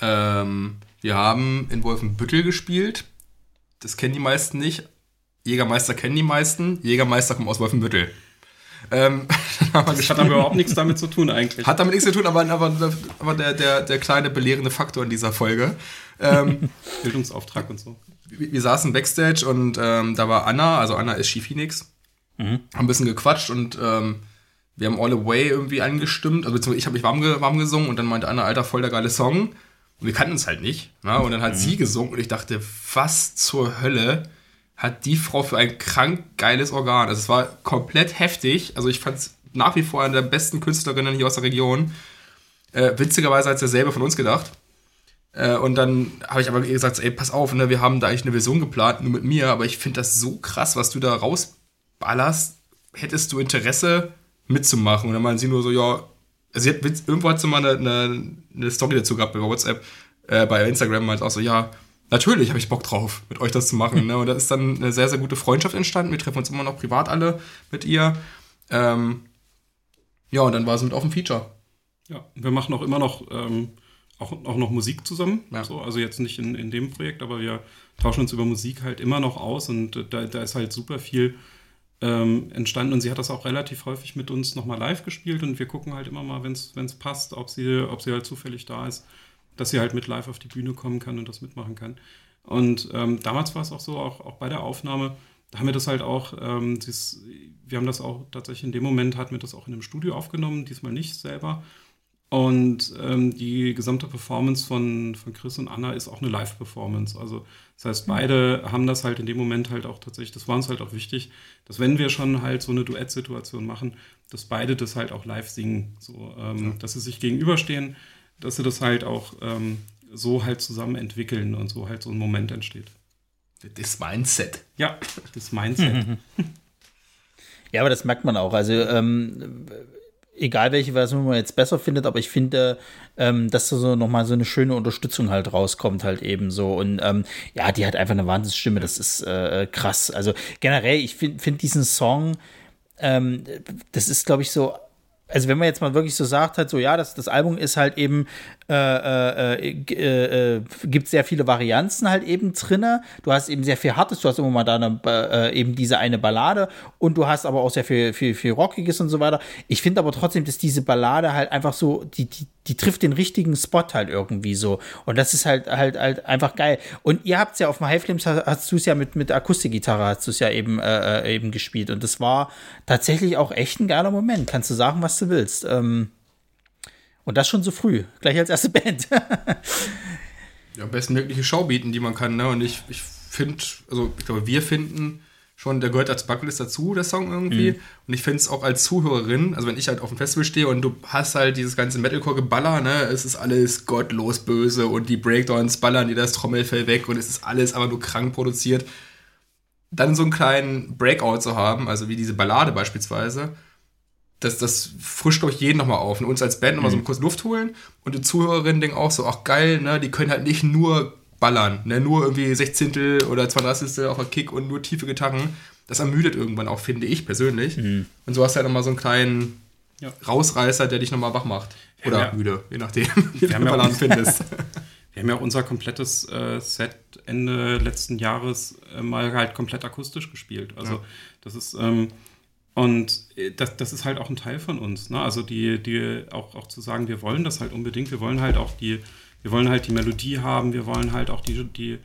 Ähm, wir haben in Wolfenbüttel gespielt. Das kennen die meisten nicht. Jägermeister kennen die meisten. Jägermeister kommt aus Wolfenbüttel. Ähm, <laughs> das hat aber überhaupt nichts damit zu tun eigentlich. Hat damit nichts zu tun, aber, aber, aber der, der, der kleine belehrende Faktor in dieser Folge. Ähm, <laughs> Bildungsauftrag und so. Wir, wir saßen Backstage und ähm, da war Anna, also Anna ist Ski Phoenix, mhm. haben ein bisschen gequatscht und ähm, wir haben All Away irgendwie angestimmt. Also ich habe mich warm, warm gesungen und dann meinte Anna, Alter, voll der geile Song. Und wir kannten es halt nicht. Ne? Und dann hat mhm. sie gesungen und ich dachte, was zur Hölle hat die Frau für ein krank geiles Organ? Also es war komplett heftig. Also ich fand es nach wie vor eine der besten Künstlerinnen hier aus der Region. Äh, witzigerweise hat sie selber von uns gedacht. Äh, und dann habe ich aber gesagt, ey, pass auf, ne, wir haben da eigentlich eine Version geplant, nur mit mir, aber ich finde das so krass, was du da rausballerst. Hättest du Interesse mitzumachen? Und dann meinen sie nur so, ja, also hat, irgendwo hat sie mal eine, eine, eine, Story dazu gehabt bei WhatsApp, äh, bei Instagram halt auch so, ja, natürlich habe ich Bock drauf, mit euch das zu machen. Ne? Und da ist dann eine sehr, sehr gute Freundschaft entstanden. Wir treffen uns immer noch privat alle mit ihr. Ähm, ja, und dann war es mit auf dem Feature. Ja, wir machen auch immer noch, ähm, auch, auch noch Musik zusammen. Ja. So, also jetzt nicht in, in dem Projekt, aber wir tauschen uns über Musik halt immer noch aus und da, da ist halt super viel ähm, entstanden und sie hat das auch relativ häufig mit uns nochmal live gespielt und wir gucken halt immer mal, wenn es passt, ob sie, ob sie halt zufällig da ist dass sie halt mit live auf die Bühne kommen kann und das mitmachen kann. Und ähm, damals war es auch so, auch, auch bei der Aufnahme, da haben wir das halt auch, ähm, dies, wir haben das auch tatsächlich in dem Moment, hatten wir das auch in einem Studio aufgenommen, diesmal nicht selber. Und ähm, die gesamte Performance von, von Chris und Anna ist auch eine Live-Performance. Also das heißt, beide haben das halt in dem Moment halt auch tatsächlich, das war uns halt auch wichtig, dass wenn wir schon halt so eine Duettsituation machen, dass beide das halt auch live singen. So, ähm, ja. dass sie sich gegenüberstehen dass sie das halt auch ähm, so halt zusammen entwickeln und so halt so ein Moment entsteht. Das Mindset. Ja, das Mindset. <laughs> ja, aber das merkt man auch. Also, ähm, egal welche Version man jetzt besser findet, aber ich finde, ähm, dass da so nochmal so eine schöne Unterstützung halt rauskommt, halt eben so. Und ähm, ja, die hat einfach eine Wahnsinnsstimme, das ist äh, krass. Also generell, ich finde find diesen Song, ähm, das ist, glaube ich, so also wenn man jetzt mal wirklich so sagt, halt so, ja, das, das Album ist halt eben, äh, äh, äh, äh gibt sehr viele Varianzen halt eben drinne. Du hast eben sehr viel Hartes, du hast immer mal da eine, äh, eben diese eine Ballade und du hast aber auch sehr viel, viel, viel Rockiges und so weiter. Ich finde aber trotzdem, dass diese Ballade halt einfach so, die, die, die trifft den richtigen Spot halt irgendwie so. Und das ist halt, halt, halt einfach geil. Und ihr habt es ja auf dem High Flames, hast du es ja mit, mit Akustikgitarre, hast du es ja eben, äh, eben gespielt. Und das war tatsächlich auch echt ein geiler Moment. Kannst du sagen, was du willst. Ähm, und das schon so früh, gleich als erste <laughs> Band. ja, bestmögliche Show bieten, die man kann. Ne? Und ich, ich finde, also ich glaube, wir finden schon, der gehört als Bucketlist dazu, der Song irgendwie. Mhm. Und ich finde es auch als Zuhörerin, also wenn ich halt auf dem Festival stehe und du hast halt dieses ganze Metalcore-Geballer, ne, es ist alles gottlos böse und die Breakdowns ballern dir das Trommelfell weg und es ist alles aber nur krank produziert. Dann so einen kleinen Breakout zu haben, also wie diese Ballade beispielsweise, das, das frischt euch jeden nochmal auf. Und uns als Band nochmal mhm. so Kurs Luft holen. Und die Zuhörerinnen denken auch so, ach geil, ne, die können halt nicht nur ballern, ne, nur irgendwie Sechzehntel oder Zweiunddreißigstel auf der Kick und nur tiefe Gitarren. Das ermüdet irgendwann auch, finde ich persönlich. Mhm. Und so hast du halt nochmal so einen kleinen ja. Rausreißer, der dich nochmal wach macht. Oder ja, müde, je nachdem, wie du Ballern findest. <laughs> Wir haben ja unser komplettes äh, Set Ende letzten Jahres äh, mal halt komplett akustisch gespielt. Also ja. das ist ähm, und äh, das, das ist halt auch ein Teil von uns. Ne? Also die, die auch, auch zu sagen, wir wollen das halt unbedingt, wir wollen halt auch die, wir wollen halt die Melodie haben, wir wollen halt auch die, die,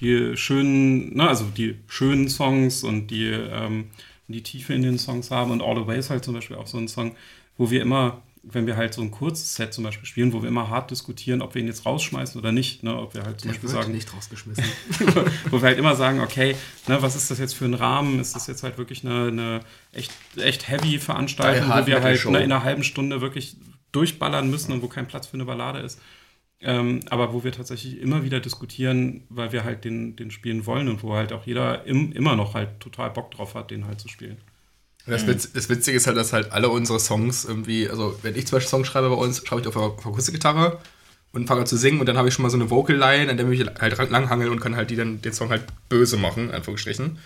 die schönen, ne, also die schönen Songs und die, ähm, die Tiefe in den Songs haben. Und All the Way ist halt zum Beispiel auch so ein Song, wo wir immer wenn wir halt so ein kurzes Set zum Beispiel spielen, wo wir immer hart diskutieren, ob wir ihn jetzt rausschmeißen oder nicht, ne, ob wir halt zum Der Beispiel sagen. nicht rausgeschmissen. <laughs> wo wir halt immer sagen, okay, ne, was ist das jetzt für ein Rahmen? Ist das jetzt halt wirklich eine, eine echt, echt heavy Veranstaltung, wo wir halt ne, in einer halben Stunde wirklich durchballern müssen und wo kein Platz für eine Ballade ist? Ähm, aber wo wir tatsächlich immer wieder diskutieren, weil wir halt den, den spielen wollen und wo halt auch jeder im, immer noch halt total Bock drauf hat, den halt zu spielen. Das, Witz, das, Witzige ist halt, dass halt alle unsere Songs irgendwie, also wenn ich zum Beispiel Songs schreibe bei uns, schreibe ich auf, auf Akustikgitarre und fange zu singen und dann habe ich schon mal so eine Vocal Line, an der ich halt langhangeln und kann halt die dann den Song halt böse machen, Anführungsstrichen.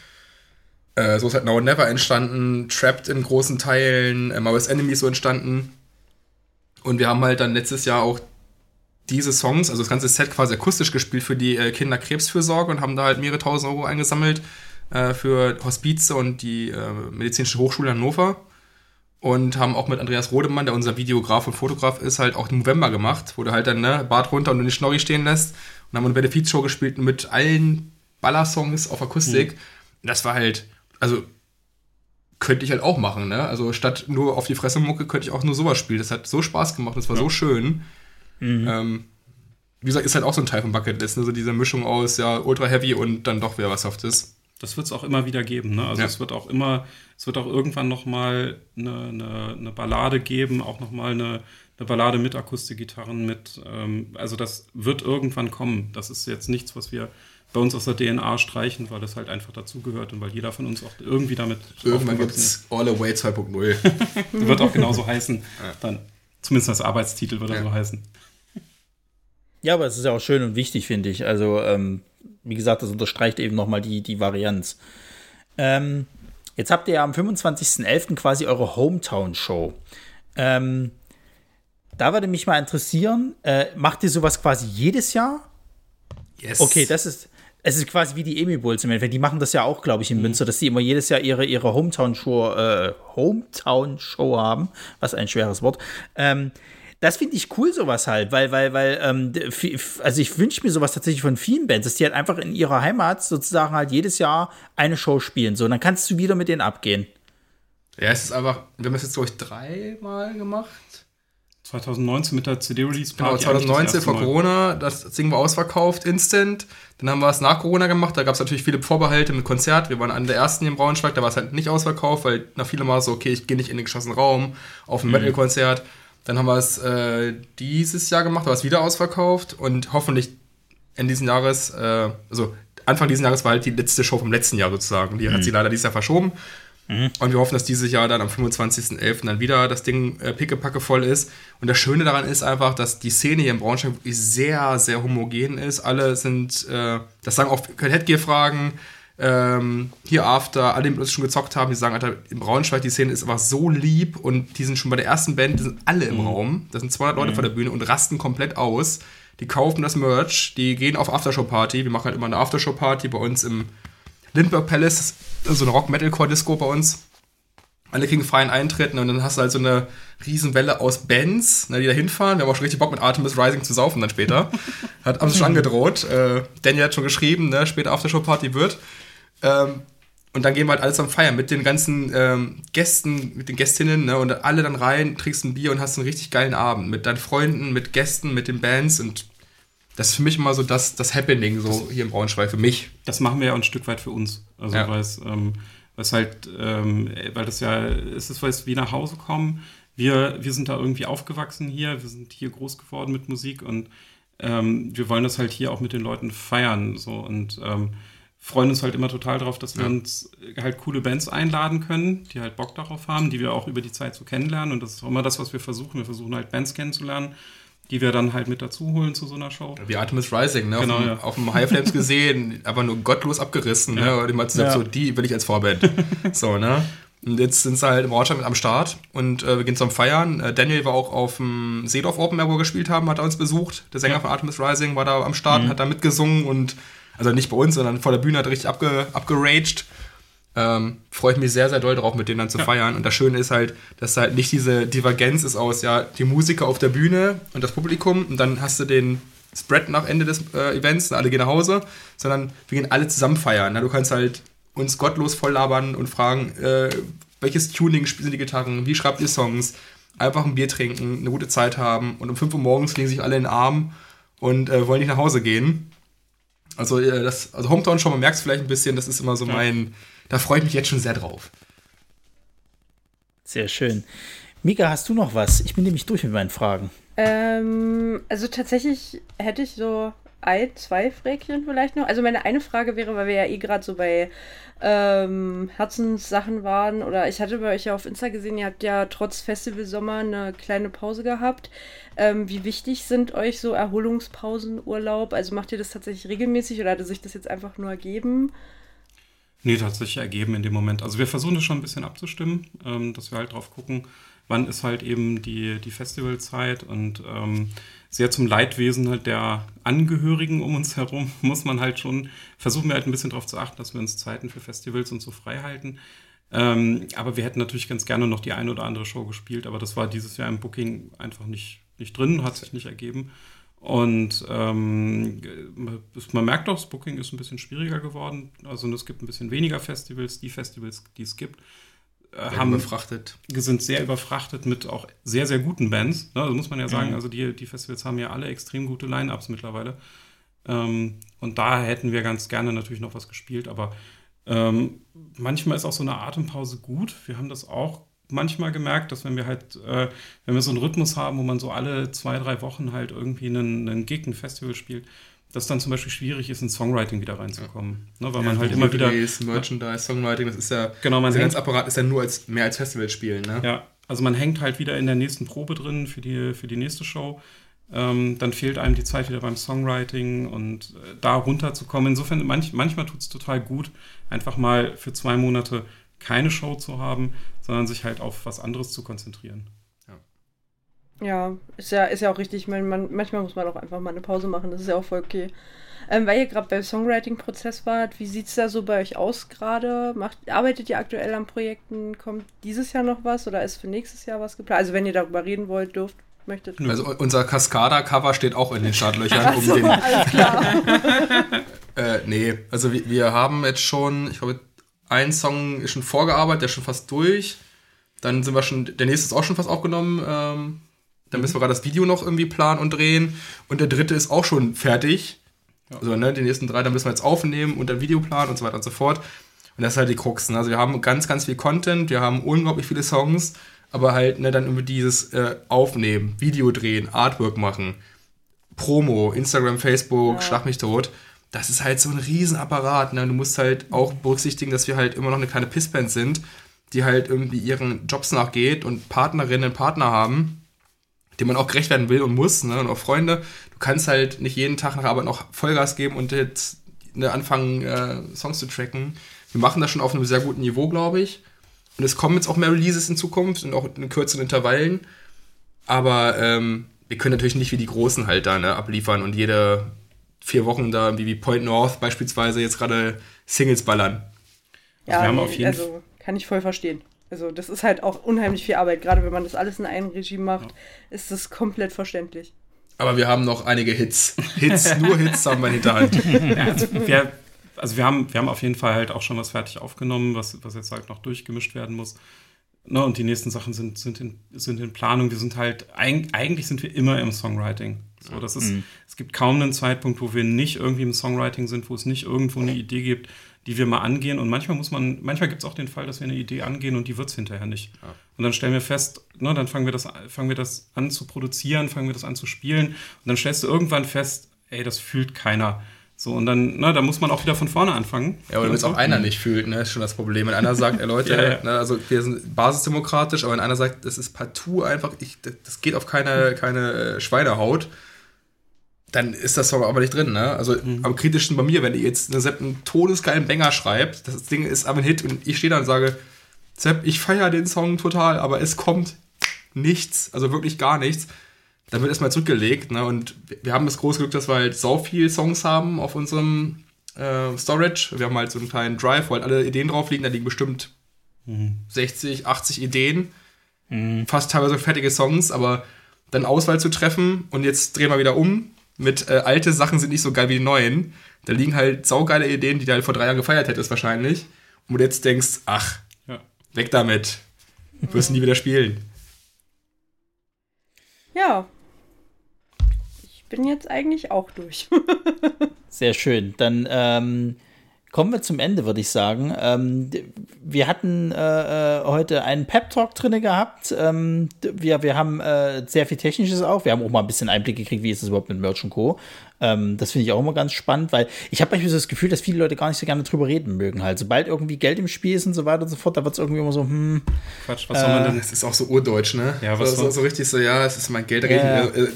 Äh, so ist halt Now Never entstanden, Trapped in großen Teilen, äh, Maoist Enemy ist so entstanden. Und wir haben halt dann letztes Jahr auch diese Songs, also das ganze Set quasi akustisch gespielt für die äh, Kinderkrebsfürsorge und haben da halt mehrere tausend Euro eingesammelt äh, für Hospize und die äh, Medizinische Hochschule Hannover. und haben auch mit Andreas Rodemann, der unser Videograf und Fotograf ist, halt auch November gemacht, wo du halt dann ne, Bart runter und du den Schnorri stehen lässt und haben eine Benefizshow gespielt mit allen Ballersongs auf Akustik. Mhm. Das war halt, also könnte ich halt auch machen, ne? Also statt nur auf die Fresse Mucke könnte ich auch nur sowas spielen. Das hat so Spaß gemacht, das war ja. so schön. Mhm. Ähm, wie gesagt, ist halt auch so ein Teil von Bucketlist, ne? so diese Mischung aus ja ultra heavy und dann doch wieder was Softes. Das wird es auch immer wieder geben, ne? Also ja. es wird auch immer, es wird auch irgendwann noch mal eine, eine, eine Ballade geben, auch noch mal eine, eine Ballade mit Akustikgitarren, mit, ähm, also das wird irgendwann kommen. Das ist jetzt nichts, was wir bei uns aus der DNA streichen, weil das halt einfach dazugehört und weil jeder von uns auch irgendwie damit. Irgendwann gibt es All Away 2.0. <laughs> wird auch genauso heißen. Ja. Dann, zumindest als Arbeitstitel wird er ja. so heißen. Ja, aber es ist ja auch schön und wichtig, finde ich. Also, ähm, wie gesagt, das unterstreicht eben nochmal die, die Varianz. Ähm, jetzt habt ihr ja am 25.11. quasi eure Hometown-Show. Ähm, da würde mich mal interessieren, äh, macht ihr sowas quasi jedes Jahr? Yes. Okay, das ist, es ist quasi wie die Emi Bulls im Endeffekt. Die machen das ja auch, glaube ich, in mhm. Münster, dass sie immer jedes Jahr ihre, ihre Hometown-Show äh, Hometown haben. Was ein schweres Wort. Ähm, das finde ich cool, sowas halt, weil, weil, weil, ähm, also ich wünsche mir sowas tatsächlich von vielen Bands, dass die halt einfach in ihrer Heimat sozusagen halt jedes Jahr eine Show spielen. So, und dann kannst du wieder mit denen abgehen. Ja, es ist einfach, wir haben es jetzt, glaube ich, dreimal gemacht. 2019 mit der CD-Release Genau, 2019 vor Corona, das Ding war ausverkauft, instant. Dann haben wir es nach Corona gemacht, da gab es natürlich viele Vorbehalte mit Konzert. Wir waren einer der ersten hier im Braunschweig, da war es halt nicht ausverkauft, weil nach viele Mal so, okay, ich gehe nicht in den geschlossenen Raum auf ein mhm. Metal-Konzert. Dann haben wir es äh, dieses Jahr gemacht, war es wieder ausverkauft und hoffentlich in diesem Jahres, äh, also Anfang dieses Jahres war halt die letzte Show vom letzten Jahr sozusagen. Die mhm. hat sie leider dieses Jahr verschoben. Mhm. Und wir hoffen, dass dieses Jahr dann am 25.11. dann wieder das Ding äh, pickepacke voll ist. Und das Schöne daran ist einfach, dass die Szene hier in Braunschweig wirklich sehr, sehr homogen ist. Alle sind, äh, das sagen auch Headgear-Fragen, ähm, hier After, alle, die uns schon gezockt haben, die sagen, Alter, in Braunschweig, die Szene ist einfach so lieb und die sind schon bei der ersten Band, die sind alle im mhm. Raum. Da sind 200 Leute mhm. vor der Bühne und rasten komplett aus. Die kaufen das Merch, die gehen auf Aftershow-Party. Wir machen halt immer eine Aftershow-Party bei uns im Lindbergh Palace, so eine Rock-Metal-Core-Disco bei uns. Alle kriegen freien Eintritt und dann hast du halt so eine Riesenwelle aus Bands, ne, die da hinfahren. Wir haben auch schon richtig Bock mit Artemis Rising zu saufen dann später. <laughs> hat uns schon angedroht. Äh, Daniel hat schon geschrieben, ne, später Aftershow-Party wird. Ähm, und dann gehen wir halt alles am Feiern mit den ganzen ähm, Gästen, mit den Gästinnen, ne, und alle dann rein, trinkst ein Bier und hast einen richtig geilen Abend mit deinen Freunden, mit Gästen, mit den Bands und das ist für mich immer so das, das Happening so das, hier im Braunschweig für mich. Das machen wir ja auch ein Stück weit für uns. Also ja. weil es, ähm, weil halt, ähm, weil das ja, es ist, weil wie nach Hause kommen. Wir, wir sind da irgendwie aufgewachsen hier, wir sind hier groß geworden mit Musik und ähm, wir wollen das halt hier auch mit den Leuten feiern. So und ähm, freuen uns halt immer total darauf, dass wir ja. uns halt coole Bands einladen können, die halt Bock darauf haben, die wir auch über die Zeit so kennenlernen. Und das ist auch immer das, was wir versuchen. Wir versuchen halt Bands kennenzulernen, die wir dann halt mit dazu holen zu so einer Show. Wie Artemis Rising, ne? Genau, auf, dem, ja. auf dem High Flames <laughs> gesehen, aber nur gottlos abgerissen, ne? ja. ne? Und immer gesagt, ja. so, die will ich als Vorband. <laughs> so, ne? Und jetzt sind sie halt im Ortschaft am Start und äh, wir gehen zum Feiern. Äh, Daniel war auch auf dem Seedorf Open Air, wo wir gespielt haben, hat er uns besucht. Der Sänger von Artemis Rising war da am Start, mhm. hat da mitgesungen und also nicht bei uns, sondern vor der Bühne hat er richtig abge, abgeraged. Ähm, Freue ich mich sehr, sehr doll drauf, mit denen dann zu ja. feiern. Und das Schöne ist halt, dass halt nicht diese Divergenz ist aus, ja, die Musiker auf der Bühne und das Publikum und dann hast du den Spread nach Ende des äh, Events, alle gehen nach Hause, sondern wir gehen alle zusammen feiern. Na, du kannst halt uns gottlos voll labern und fragen, äh, welches Tuning spielen die Gitarren, wie schreibt ihr Songs, einfach ein Bier trinken, eine gute Zeit haben und um 5 Uhr morgens legen sich alle in den Arm und äh, wollen nicht nach Hause gehen. Also, äh, das, also Hometown schon, man merkt es vielleicht ein bisschen, das ist immer so ja. mein, da freue ich mich jetzt schon sehr drauf. Sehr schön. Mika, hast du noch was? Ich bin nämlich durch mit meinen Fragen. Ähm, also tatsächlich hätte ich so ein, zwei Fräkchen vielleicht noch. Also meine eine Frage wäre, weil wir ja eh gerade so bei ähm, Herzenssachen waren, oder ich hatte bei euch ja auf Insta gesehen, ihr habt ja trotz Festivalsommer eine kleine Pause gehabt. Ähm, wie wichtig sind euch so Erholungspausen, Urlaub? Also macht ihr das tatsächlich regelmäßig oder hatte sich das jetzt einfach nur ergeben? Nee, tatsächlich ergeben in dem Moment. Also wir versuchen das schon ein bisschen abzustimmen, ähm, dass wir halt drauf gucken, wann ist halt eben die, die Festivalzeit und ähm, sehr zum Leidwesen halt der Angehörigen um uns herum <laughs> muss man halt schon, versuchen wir halt ein bisschen darauf zu achten, dass wir uns Zeiten für Festivals und so frei halten. Ähm, aber wir hätten natürlich ganz gerne noch die eine oder andere Show gespielt, aber das war dieses Jahr im Booking einfach nicht, nicht drin, hat sich nicht ergeben. Und ähm, man merkt auch, das Booking ist ein bisschen schwieriger geworden. Also es gibt ein bisschen weniger Festivals. Die Festivals, die es gibt, haben überfrachtet. sind sehr überfrachtet mit auch sehr, sehr guten Bands. Ne? Also muss man ja sagen, mhm. also die, die Festivals haben ja alle extrem gute Line-Ups mittlerweile. Ähm, und da hätten wir ganz gerne natürlich noch was gespielt, aber ähm, manchmal ist auch so eine Atempause gut. Wir haben das auch manchmal gemerkt, dass wenn wir halt, äh, wenn wir so einen Rhythmus haben, wo man so alle zwei, drei Wochen halt irgendwie einen, einen Gig, ein Festival spielt, dass dann zum Beispiel schwierig ist, in Songwriting wieder reinzukommen. Ja. Ne, weil ja, man halt immer wieder. Merchandise, Songwriting, das ist ja. Genau, man der ganze Apparat ist ja nur als, mehr als Festival spielen, ne? Ja, also man hängt halt wieder in der nächsten Probe drin für die, für die nächste Show. Ähm, dann fehlt einem die Zeit wieder beim Songwriting und äh, da runterzukommen. Insofern, manch, manchmal tut es total gut, einfach mal für zwei Monate keine Show zu haben, sondern sich halt auf was anderes zu konzentrieren. Ja, ist ja, ist ja auch richtig. Man, man, manchmal muss man auch einfach mal eine Pause machen, das ist ja auch voll okay. Ähm, weil ihr gerade beim Songwriting-Prozess wart, wie sieht es da so bei euch aus gerade? Arbeitet ihr aktuell an Projekten? Kommt dieses Jahr noch was oder ist für nächstes Jahr was geplant? Also wenn ihr darüber reden wollt, dürft, möchtet. Also unser Cascada-Cover steht auch in den Startlöchern. um den, alles klar. <laughs> äh, nee, also wir, wir haben jetzt schon, ich glaube, ein Song ist schon vorgearbeitet, der ist schon fast durch. Dann sind wir schon, der nächste ist auch schon fast aufgenommen. Ähm, dann müssen wir gerade das Video noch irgendwie planen und drehen. Und der dritte ist auch schon fertig. Ja. Also, ne, die nächsten drei, dann müssen wir jetzt aufnehmen und dann Video planen und so weiter und so fort. Und das ist halt die Krux. Ne? Also, wir haben ganz, ganz viel Content, wir haben unglaublich viele Songs, aber halt ne, dann über dieses äh, Aufnehmen, Video drehen, Artwork machen, Promo, Instagram, Facebook, ja. Schlag mich tot das ist halt so ein Riesenapparat. Ne? Du musst halt auch berücksichtigen, dass wir halt immer noch eine kleine Pissband sind, die halt irgendwie ihren Jobs nachgeht und Partnerinnen und Partner haben, denen man auch gerecht werden will und muss, ne? und auch Freunde. Du kannst halt nicht jeden Tag nach Arbeit noch Vollgas geben und jetzt ne, anfangen, äh, Songs zu tracken. Wir machen das schon auf einem sehr guten Niveau, glaube ich. Und es kommen jetzt auch mehr Releases in Zukunft und auch in kürzeren Intervallen. Aber ähm, wir können natürlich nicht wie die Großen halt da ne, abliefern und jede vier Wochen da wie, wie Point North beispielsweise jetzt gerade Singles ballern. Ja, also, nee, also kann ich voll verstehen. Also das ist halt auch unheimlich viel Arbeit. Gerade wenn man das alles in einem Regime macht, ja. ist das komplett verständlich. Aber wir haben noch einige Hits. Hits, nur Hits haben wir in Hinterhand. <laughs> Ja, also, wir, also wir, haben, wir haben auf jeden Fall halt auch schon was fertig aufgenommen, was, was jetzt halt noch durchgemischt werden muss. Ne, und die nächsten Sachen sind, sind, in, sind in Planung. Wir sind halt, eigentlich sind wir immer im Songwriting. So, das ist, mhm. Es gibt kaum einen Zeitpunkt, wo wir nicht irgendwie im Songwriting sind, wo es nicht irgendwo eine Idee gibt, die wir mal angehen. Und manchmal muss man, manchmal gibt es auch den Fall, dass wir eine Idee angehen und die wird es hinterher nicht. Ja. Und dann stellen wir fest, ne, dann fangen wir, das, fangen wir das an zu produzieren, fangen wir das an zu spielen. Und dann stellst du irgendwann fest, ey, das fühlt keiner. So, und dann, na, da muss man auch wieder von vorne anfangen. Ja, oder wenn es auch einer nicht fühlt, ne, ist schon das Problem. Wenn einer sagt, ey Leute, <laughs> ja, ja. Ne, also wir sind basisdemokratisch, aber wenn einer sagt, das ist partout einfach, ich, das geht auf keine, keine äh, Schweinehaut, dann ist das Song aber nicht drin, ne? Also mhm. am kritischsten bei mir, wenn ihr jetzt eine Sepp einen todesgeilen Banger schreibt, das Ding ist aber ein Hit und ich stehe da und sage, Sepp, ich feiere den Song total, aber es kommt nichts, also wirklich gar nichts dann wird erstmal zurückgelegt. Ne? Und wir haben das große Glück, dass wir halt so viele Songs haben auf unserem äh, Storage. Wir haben halt so einen kleinen Drive, wo halt alle Ideen drauf liegen. Da liegen bestimmt mhm. 60, 80 Ideen. Mhm. Fast teilweise fertige Songs, aber dann Auswahl zu treffen und jetzt drehen wir wieder um mit äh, alte Sachen sind nicht so geil wie die neuen. Da liegen halt saugeile Ideen, die du halt vor drei Jahren gefeiert hättest wahrscheinlich. Und du jetzt denkst, ach, ja. weg damit. Du wirst nie wieder spielen. Ja, bin jetzt eigentlich auch durch. <laughs> Sehr schön. Dann ähm, kommen wir zum Ende, würde ich sagen. Ähm, wir hatten äh, äh heute einen Pep-Talk drin gehabt. Ähm, wir, wir haben äh, sehr viel Technisches auch. Wir haben auch mal ein bisschen Einblick gekriegt, wie ist es überhaupt mit Merch und Co. Ähm, das finde ich auch immer ganz spannend, weil ich habe manchmal so das Gefühl, dass viele Leute gar nicht so gerne drüber reden mögen. Halt, sobald irgendwie Geld im Spiel ist und so weiter und so fort, da wird es irgendwie immer so, hm. Quatsch, was soll man denn? Das ist auch so urdeutsch, ne? Ja, was so, so, so richtig so, ja, es ist mein Geld. Ja. Äh,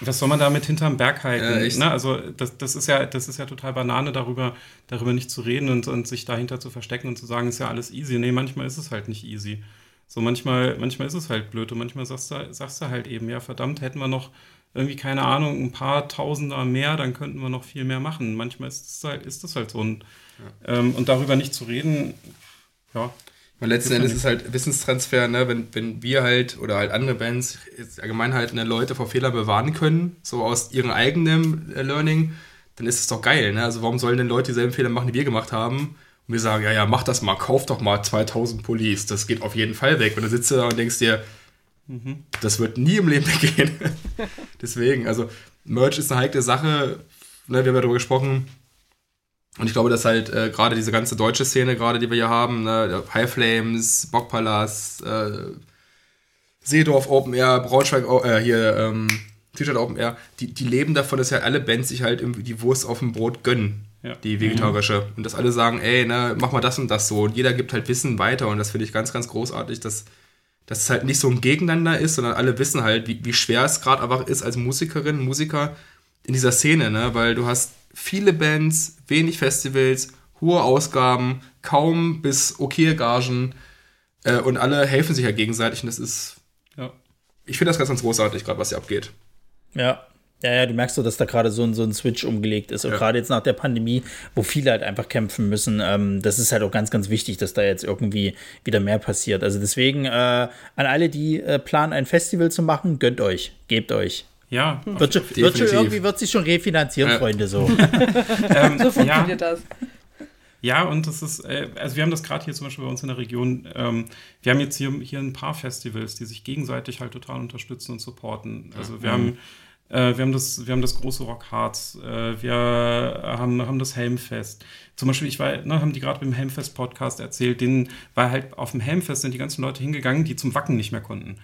was soll man damit hinterm Berg halten? Ja, ne? Also, das, das, ist ja, das ist ja total Banane, darüber, darüber nicht zu reden und, und sich dahinter zu verstecken und zu sagen, ist ja alles easy. Nee, manchmal ist es halt nicht easy. So manchmal, manchmal ist es halt blöd und manchmal sagst du, sagst du halt eben, ja, verdammt, hätten wir noch irgendwie, keine Ahnung, ein paar Tausender mehr, dann könnten wir noch viel mehr machen. Manchmal ist das halt, ist das halt so. Und, ja. ähm, und darüber nicht zu reden, ja. Weil letzten Endes ist halt Wissenstransfer, ne, wenn, wenn wir halt oder halt andere Bands allgemein halt ne, Leute vor Fehlern bewahren können, so aus ihrem eigenen äh, Learning, dann ist es doch geil, ne? Also warum sollen denn Leute dieselben Fehler machen, die wir gemacht haben? Und wir sagen, ja, ja, mach das mal, kauf doch mal 2000 Pullis, das geht auf jeden Fall weg. Und dann sitzt du da und denkst dir, mhm. das wird nie im Leben <laughs> weggehen. Deswegen, also Merch ist eine heikle Sache, ne, wir haben ja darüber gesprochen, und ich glaube, dass halt äh, gerade diese ganze deutsche Szene, gerade die wir hier haben, ne, High Flames, Bockpalast, äh, Seedorf Open Air, Braunschweig äh, hier, ähm, T-Shirt Open Air, die, die leben davon, dass ja alle Bands sich halt irgendwie die Wurst auf dem Brot gönnen. Ja. Die vegetarische. Mhm. Und dass alle sagen, ey, ne, mach mal das und das so. Und jeder gibt halt Wissen weiter. Und das finde ich ganz, ganz großartig, dass, dass es halt nicht so ein Gegeneinander ist, sondern alle wissen halt, wie, wie schwer es gerade einfach ist als Musikerin, Musiker in dieser Szene, ne? Weil du hast viele Bands, wenig Festivals, hohe Ausgaben, kaum bis okay Gagen äh, und alle helfen sich ja gegenseitig und das ist, ja. ich finde das ganz, ganz großartig, gerade was hier abgeht. Ja. Ja, ja, du merkst so, dass da gerade so ein, so ein Switch umgelegt ist. Und ja. gerade jetzt nach der Pandemie, wo viele halt einfach kämpfen müssen, ähm, das ist halt auch ganz, ganz wichtig, dass da jetzt irgendwie wieder mehr passiert. Also deswegen äh, an alle, die äh, planen, ein Festival zu machen, gönnt euch, gebt euch. Ja. Wird schon, wird schon irgendwie wird sich schon refinanzieren, ja. Freunde, so. <laughs> ähm, so funktioniert ja. das. Ja, und das ist, äh, also wir haben das gerade hier zum Beispiel bei uns in der Region, ähm, wir haben jetzt hier, hier ein paar Festivals, die sich gegenseitig halt total unterstützen und supporten. Also wir mhm. haben äh, wir haben das, wir haben das große Rockharz, äh, wir haben, haben das Helmfest. Zum Beispiel, ich war, ne, haben die gerade beim Helmfest-Podcast erzählt, den war halt auf dem Helmfest sind die ganzen Leute hingegangen, die zum Wacken nicht mehr konnten.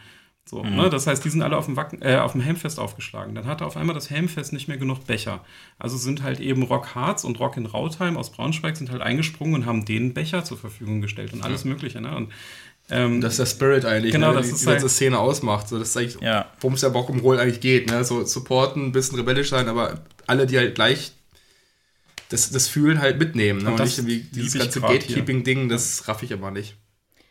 So, mhm. ne? Das heißt, die sind alle auf dem, Wacken, äh, auf dem Helmfest aufgeschlagen. Dann hatte auf einmal das Helmfest nicht mehr genug Becher. Also sind halt eben Rock Harz und Rock in Rautheim aus Braunschweig sind halt eingesprungen und haben den Becher zur Verfügung gestellt und alles. Mögliche. Ne? Und, ähm, das ist der Spirit eigentlich, genau, ne, das die, ist die ganze halt, Szene ausmacht. So, das ist eigentlich, ja. worum es ja Bock um Roll eigentlich geht. Ne? So supporten, ein bisschen rebellisch sein, aber alle, die halt gleich das, das Fühlen halt mitnehmen. Ne? Und, und nicht irgendwie dieses ganze Gatekeeping-Ding, das raff ich immer nicht.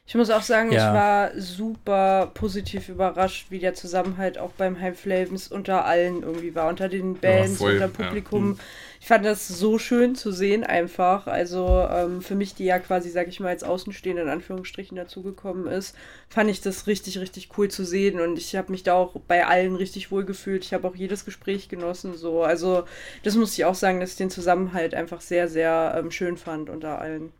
Ich muss auch sagen, ja. ich war super positiv überrascht, wie der Zusammenhalt auch beim High Flames unter allen irgendwie war, unter den Bands, ja, unter dem Publikum. Ja. Ich fand das so schön zu sehen einfach. Also ähm, für mich, die ja quasi, sag ich mal, als Außenstehende in Anführungsstrichen dazugekommen ist, fand ich das richtig, richtig cool zu sehen und ich habe mich da auch bei allen richtig wohl gefühlt. Ich habe auch jedes Gespräch genossen so. Also das muss ich auch sagen, dass ich den Zusammenhalt einfach sehr, sehr ähm, schön fand unter allen.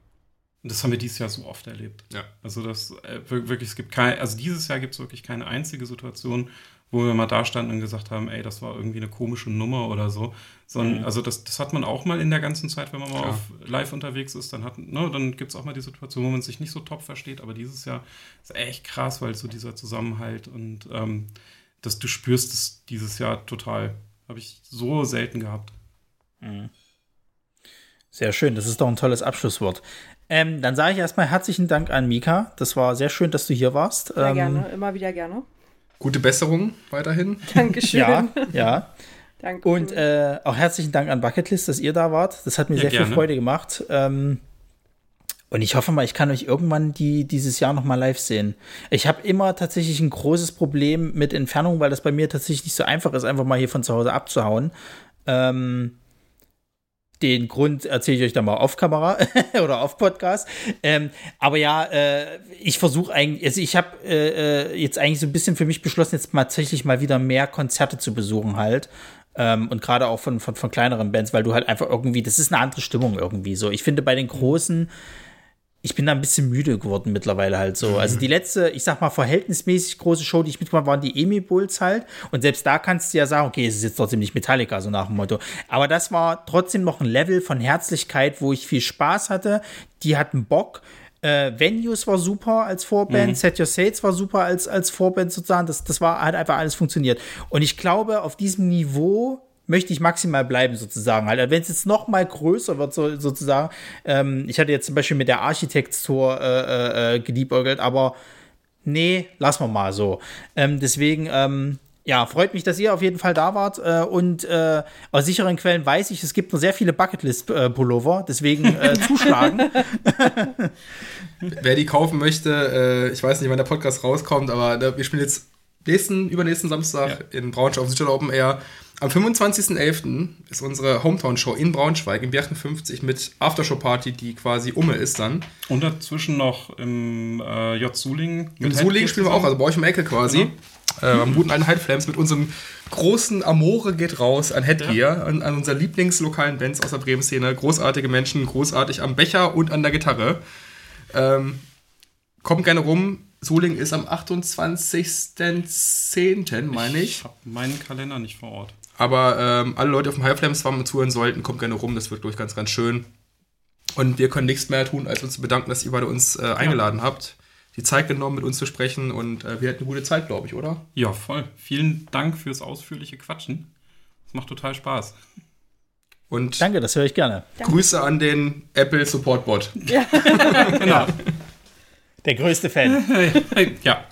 Und das haben wir dieses Jahr so oft erlebt. Ja. Also das äh, wirklich, es gibt kein, also dieses Jahr gibt es wirklich keine einzige Situation, wo wir mal da standen und gesagt haben, ey, das war irgendwie eine komische Nummer oder so. Sondern, mhm. also das, das hat man auch mal in der ganzen Zeit, wenn man mal Klar. auf live unterwegs ist, dann hat, ne, dann gibt es auch mal die Situation, wo man sich nicht so top versteht, aber dieses Jahr ist echt krass, weil so dieser Zusammenhalt und ähm, dass du spürst es dieses Jahr total. Habe ich so selten gehabt. Mhm. Sehr schön, das ist doch ein tolles Abschlusswort. Ähm, dann sage ich erstmal herzlichen Dank an Mika. Das war sehr schön, dass du hier warst. Sehr ähm, gerne, immer wieder gerne. Gute Besserung weiterhin. <laughs> Dankeschön. ja, ja. <laughs> Danke. Und äh, auch herzlichen Dank an Bucketlist, dass ihr da wart. Das hat mir ja, sehr gerne. viel Freude gemacht. Ähm, und ich hoffe mal, ich kann euch irgendwann die, dieses Jahr noch mal live sehen. Ich habe immer tatsächlich ein großes Problem mit Entfernung, weil das bei mir tatsächlich nicht so einfach ist, einfach mal hier von zu Hause abzuhauen. Ähm, den Grund erzähle ich euch dann mal auf Kamera <laughs> oder auf Podcast. Ähm, aber ja, äh, ich versuche eigentlich, also ich habe äh, äh, jetzt eigentlich so ein bisschen für mich beschlossen, jetzt mal tatsächlich mal wieder mehr Konzerte zu besuchen halt. Ähm, und gerade auch von, von, von kleineren Bands, weil du halt einfach irgendwie, das ist eine andere Stimmung irgendwie so. Ich finde bei den großen, ich bin da ein bisschen müde geworden mittlerweile halt so. Also die letzte, ich sag mal, verhältnismäßig große Show, die ich mitgemacht habe, waren die Emi Bulls halt. Und selbst da kannst du ja sagen, okay, es ist jetzt trotzdem nicht Metallica, so nach dem Motto. Aber das war trotzdem noch ein Level von Herzlichkeit, wo ich viel Spaß hatte. Die hatten Bock. Äh, Venues war super als Vorband, mhm. Set Your Sails war super als, als Vorband sozusagen. Das, das war halt einfach alles funktioniert. Und ich glaube, auf diesem Niveau möchte ich maximal bleiben, sozusagen. Halt, wenn es jetzt noch mal größer wird, so, sozusagen. Ähm, ich hatte jetzt zum Beispiel mit der Architects-Tour äh, äh, geliebäugelt, aber nee, lassen wir mal so. Ähm, deswegen, ähm, ja, freut mich, dass ihr auf jeden Fall da wart. Äh, und äh, aus sicheren Quellen weiß ich, es gibt noch sehr viele Bucketlist-Pullover, deswegen äh, <laughs> zuschlagen. Wer die kaufen möchte, äh, ich weiß nicht, wann der Podcast rauskommt, aber wir spielen jetzt nächsten, übernächsten Samstag ja. in Braunschweig auf Open Air Am 25.11. ist unsere Hometown-Show in Braunschweig im Berchen 50 mit Aftershow-Party, die quasi umme ist dann. Und dazwischen noch im äh, J. Suling. Im Suling spielen wir auch, also bei euch um Ecke quasi. Äh, am guten alten Flames mit unserem großen Amore geht raus an Headgear, an, an unsere Lieblingslokalen Bands aus der Bremen-Szene. Großartige Menschen, großartig am Becher und an der Gitarre. Ähm, kommt gerne rum. Suling ist am 28.10., meine ich. Ich habe meinen Kalender nicht vor Ort. Aber ähm, alle Leute auf dem High Flames Farm zuhören sollten, kommt gerne rum. Das wird, glaube ich, ganz, ganz schön. Und wir können nichts mehr tun, als uns zu bedanken, dass ihr beide uns äh, eingeladen habt, die Zeit genommen, mit uns zu sprechen. Und äh, wir hatten eine gute Zeit, glaube ich, oder? Ja, voll. Vielen Dank fürs ausführliche Quatschen. Das macht total Spaß. Und Danke, das höre ich gerne. Grüße an den Apple Support Bot. <laughs> Genau. Der größte Fan. <laughs> ja.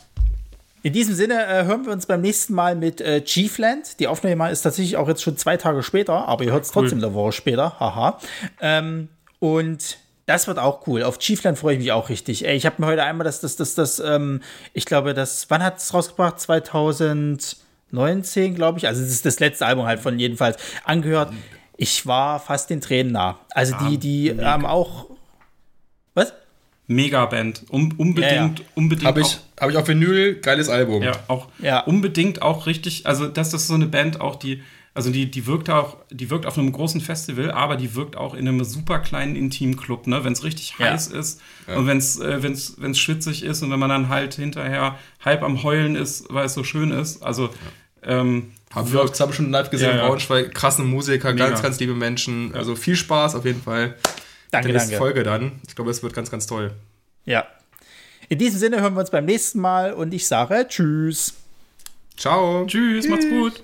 In diesem Sinne äh, hören wir uns beim nächsten Mal mit äh, Chiefland. Die Aufnahme ist tatsächlich auch jetzt schon zwei Tage später, aber ihr hört es Cool. trotzdem eine Woche später. Haha. Ähm, und das wird auch cool. Auf Chiefland freue ich mich auch richtig. Ey, ich habe mir heute einmal das, das, das, das, ähm, ich glaube, das, wann hat es rausgebracht? 2019, glaube ich. Also, das ist das letzte Album halt von jedenfalls angehört. Ich war fast den Tränen nah. Also, die, die haben auch. Was? Megaband. Um, unbedingt, Ja, unbedingt. Habe auch- ich, hab ich auf Vinyl, geiles Album. Ja, auch Ja. unbedingt auch richtig, also das ist so eine Band auch, die, also die, die wirkt auch, die wirkt auf einem großen Festival, aber die wirkt auch in einem super kleinen Intimclub, ne? Wenn es richtig Ja. heiß ist und wenn es äh, wenn's, wenn's schwitzig ist und wenn man dann halt hinterher halb am Heulen ist, weil es so schön ist. Also ähm, Haben wir auch zusammen schon live gesehen Ja, in ja. Braunschweig. Krassen Musiker, Mega. ganz, ganz liebe Menschen. Also viel Spaß auf jeden Fall. Danke, Der nächste danke. Folge dann. Ich glaube, es wird ganz, ganz toll. Ja. In diesem Sinne hören wir uns beim nächsten Mal und ich sage Tschüss. Ciao. tschüss, macht's gut.